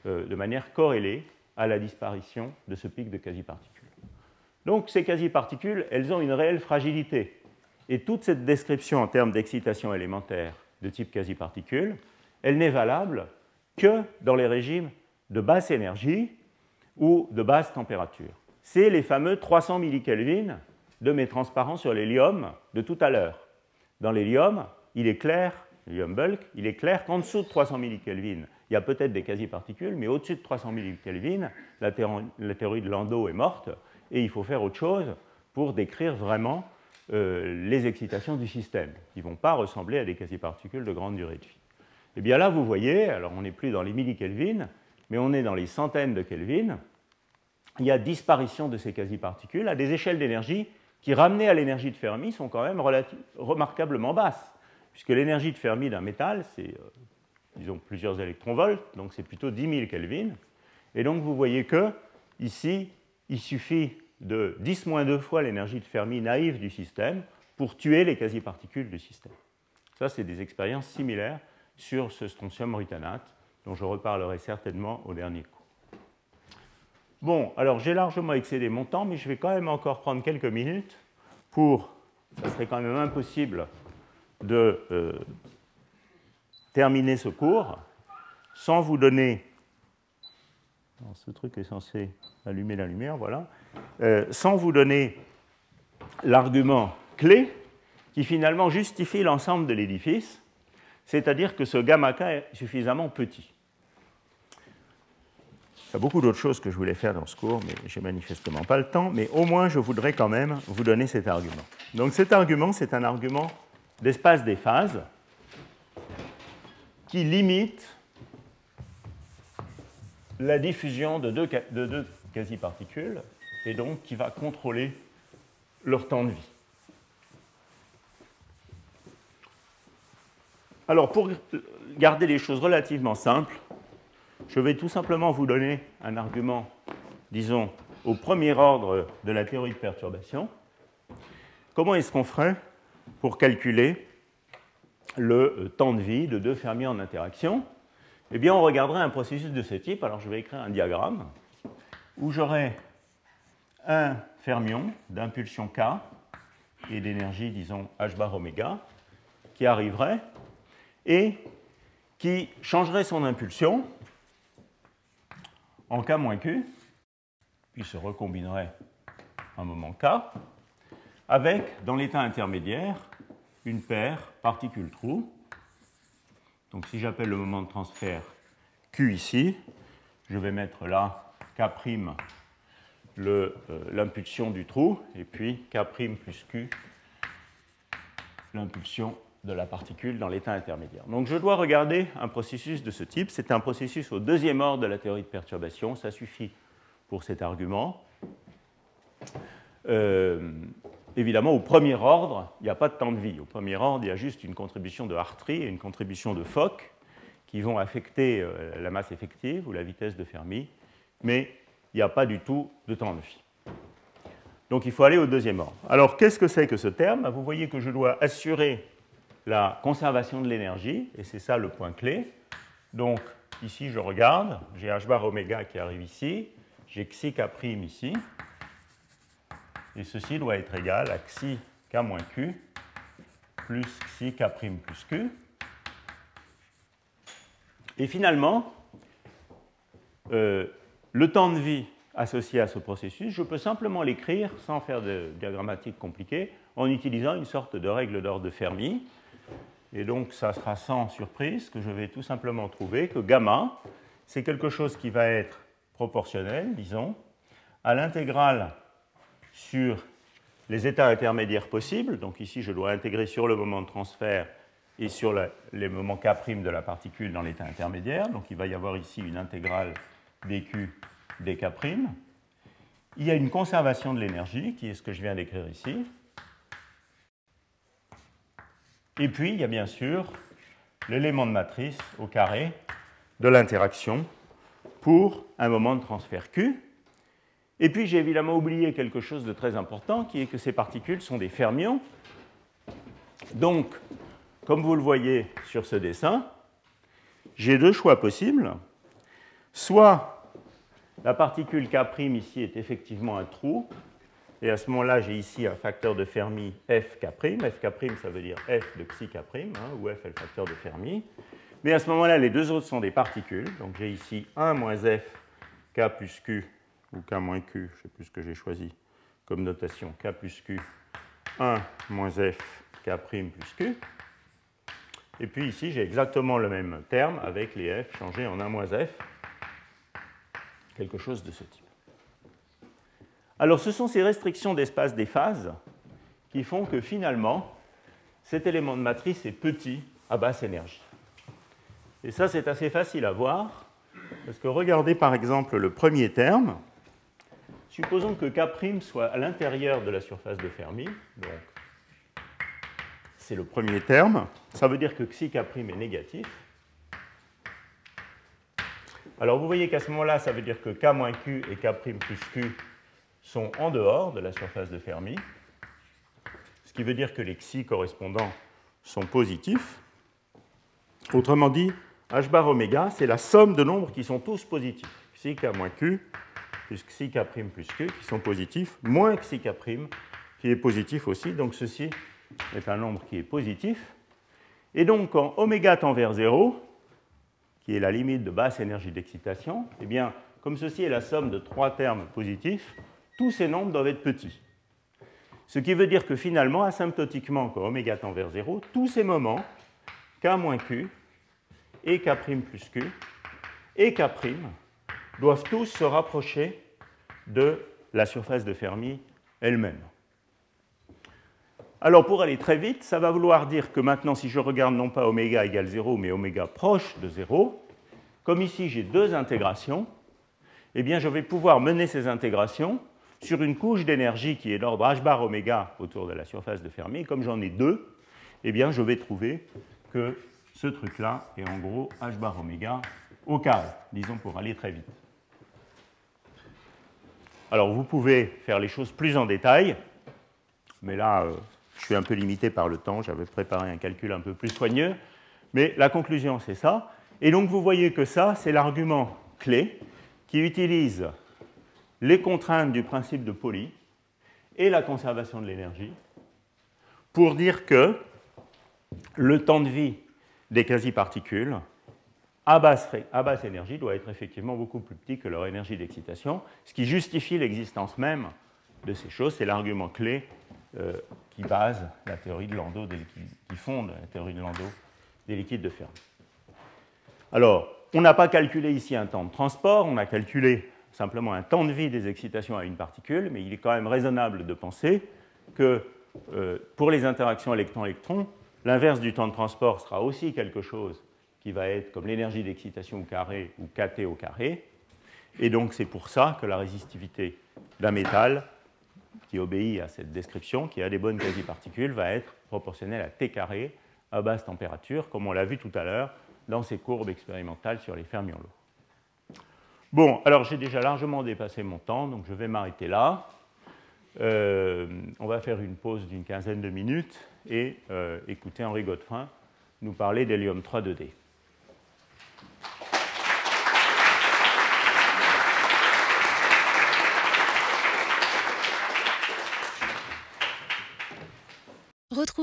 euh, de manière corrélée à la disparition de ce pic de quasi-particules. Donc ces quasi-particules, elles ont une réelle fragilité. Et toute cette description en termes d'excitation élémentaire de type quasi-particules, elle n'est valable que dans les régimes de basse énergie ou de basse température. C'est les fameux 300 millikelvin de mes transparents sur l'hélium de tout à l'heure. Dans l'hélium, il est clair l'hélium bulk, il est clair qu'en dessous de 300 millikelvin, il y a peut-être des quasi-particules, mais au-dessus de 300 millikelvin, la, théorie de Landau est morte, et il faut faire autre chose pour décrire vraiment euh, les excitations du système, qui ne vont pas ressembler à des quasi-particules de grande durée de vie. Et eh bien là, vous voyez, alors on n'est plus dans les millikelvin, mais on est dans les centaines de Kelvin. Il y a disparition de ces quasi-particules à des échelles d'énergie qui, ramenées à l'énergie de Fermi, sont quand même remarquablement basses, puisque l'énergie de Fermi d'un métal, c'est, euh, disons, plusieurs électronvolts, donc c'est plutôt 10 000 Kelvin. Et donc vous voyez que, ici, il suffit de 10-2 fois l'énergie de Fermi naïve du système pour tuer les quasi-particules du système. Ça, c'est des expériences similaires sur ce strontium rutanate, dont je reparlerai certainement au dernier cours. Bon, alors j'ai largement excédé mon temps, mais je vais quand même encore prendre quelques minutes pour, ça serait quand même impossible de euh, terminer ce cours sans vous donner, ce truc est censé allumer la lumière, voilà, euh, sans vous donner l'argument clé qui finalement justifie l'ensemble de l'édifice, c'est-à-dire que ce gamma k est suffisamment petit. Il y a beaucoup d'autres choses que je voulais faire dans ce cours, mais j'ai manifestement pas le temps, mais au moins je voudrais quand même vous donner cet argument. Donc cet argument, c'est un argument d'espace des phases qui limite la diffusion de deux, de deux quasi-particules et donc qui va contrôler leur temps de vie. Alors, pour garder les choses relativement simples, je vais tout simplement vous donner un argument, disons, au premier ordre de la théorie de perturbation. Comment est-ce qu'on ferait pour calculer le temps de vie de deux fermions en interaction? Eh bien, on regarderait un processus de ce type. Alors, je vais écrire un diagramme où j'aurai un fermion d'impulsion K et d'énergie, disons, h bar oméga, qui arriverait et qui changerait son impulsion en K-Q, puis se recombinerait un moment K, avec, dans l'état intermédiaire, une paire particules-trous. Donc si j'appelle le moment de transfert Q ici, je vais mettre là K' euh, l'impulsion du trou, et puis K' plus Q, l'impulsion de la particule dans l'état intermédiaire. Donc je dois regarder un processus de ce type. C'est un processus au deuxième ordre de la théorie de perturbation. Ça suffit pour cet argument. Euh, évidemment, au premier ordre, il n'y a pas de temps de vie. Au premier ordre, il y a juste une contribution de Hartree et une contribution de Fock qui vont affecter euh, la masse effective ou la vitesse de Fermi, mais il n'y a pas du tout de temps de vie. Donc il faut aller au deuxième ordre. Alors qu'est-ce que c'est que ce terme? Vous voyez que je dois assurer la conservation de l'énergie, et c'est ça le point clé. Donc ici, je regarde, j'ai h bar oméga qui arrive ici, j'ai xi k' ici, et ceci doit être égal à xi k moins q plus xi k plus q. Et finalement, euh, le temps de vie associé à ce processus, je peux simplement l'écrire sans faire de diagrammatique compliquée en utilisant une sorte de règle d'ordre de Fermi et donc, ça sera sans surprise que je vais tout simplement trouver que gamma, c'est quelque chose qui va être proportionnel, disons, à l'intégrale sur les états intermédiaires possibles. Donc ici, je dois intégrer sur le moment de transfert et sur les moments K' de la particule dans l'état intermédiaire. Donc il va y avoir ici une intégrale dQ dK'. Il y a une conservation de l'énergie, qui est ce que je viens d'écrire ici. Et puis, il y a bien sûr l'élément de matrice au carré de l'interaction pour un moment de transfert Q. Et puis, j'ai évidemment oublié quelque chose de très important, qui est que ces particules sont des fermions. Donc, comme vous le voyez sur ce dessin, j'ai deux choix possibles. Soit la particule K' ici est effectivement un trou, et à ce moment-là, j'ai ici un facteur de Fermi fk'. fk', ça veut dire f de xi k', hein, où f est le facteur de Fermi. Mais à ce moment-là, les deux autres sont des particules. Donc j'ai ici 1 moins f k plus q, ou k moins q, je ne sais plus ce que j'ai choisi comme notation, k plus q, 1 moins f k' plus q. Et puis ici, j'ai exactement le même terme avec les F changés en 1 F, quelque chose de ce type. Alors ce sont ces restrictions d'espace des phases qui font que finalement, cet élément de matrice est petit à basse énergie. Et ça, c'est assez facile à voir, parce que regardez par exemple le premier terme. Supposons que K' soit à l'intérieur de la surface de Fermi, donc c'est le premier terme. Ça veut dire que xi K' est négatif. Alors vous voyez qu'à ce moment-là, ça veut dire que K moins Q et K' plus Q sont en dehors de la surface de Fermi, ce qui veut dire que les xi correspondants sont positifs. Autrement dit, h bar oméga, c'est la somme de nombres qui sont tous positifs. Xi k moins q plus xi k plus q qui sont positifs, moins xi k qui est positif aussi. Donc ceci est un nombre qui est positif. Et donc quand oméga tend vers 0, qui est la limite de basse énergie d'excitation, eh bien, comme ceci est la somme de trois termes positifs, tous ces nombres doivent être petits. Ce qui veut dire que finalement, asymptotiquement, quand oméga tend vers 0, tous ces moments, k moins q et k' plus q et k' doivent tous se rapprocher de la surface de Fermi elle-même. Alors pour aller très vite, ça va vouloir dire que maintenant, si je regarde non pas oméga égale 0, mais oméga proche de 0, comme ici j'ai deux intégrations, eh bien je vais pouvoir mener ces intégrations sur une couche d'énergie qui est d'ordre h bar oméga autour de la surface de Fermi. Comme j'en ai deux, eh bien je vais trouver que ce truc-là est en gros h bar oméga au carré, disons pour aller très vite. Alors vous pouvez faire les choses plus en détail, mais là euh, je suis un peu limité par le temps, j'avais préparé un calcul un peu plus soigneux, mais la conclusion c'est ça. Et donc vous voyez que ça, c'est l'argument clé qui utilise les contraintes du principe de Pauli et la conservation de l'énergie pour dire que le temps de vie des quasi-particules à basse, à basse, énergie doit être effectivement beaucoup plus petit que leur énergie d'excitation, ce qui justifie l'existence même de ces choses. C'est l'argument clé qui base la théorie de Landau, qui fonde la théorie de Landau des liquides de Fermi. Alors, on n'a pas calculé ici un temps de transport, on a calculé simplement un temps de vie des excitations à une particule, mais il est quand même raisonnable de penser que euh, pour les interactions électron-électron, L'inverse du temps de transport sera aussi quelque chose qui va être comme l'énergie d'excitation au carré ou kT au carré. Et donc c'est pour ça que la résistivité d'un métal qui obéit à cette description, qui a des bonnes quasi-particules, va être proportionnelle à T carré à basse température, comme on l'a vu tout à l'heure dans ces courbes expérimentales sur les fermions lourds. Bon, alors j'ai déjà largement dépassé mon temps, donc je vais m'arrêter là. Euh, on va faire une pause d'une quinzaine de minutes et euh, écouter Henri Godefrin nous parler d'hélium 3 2D.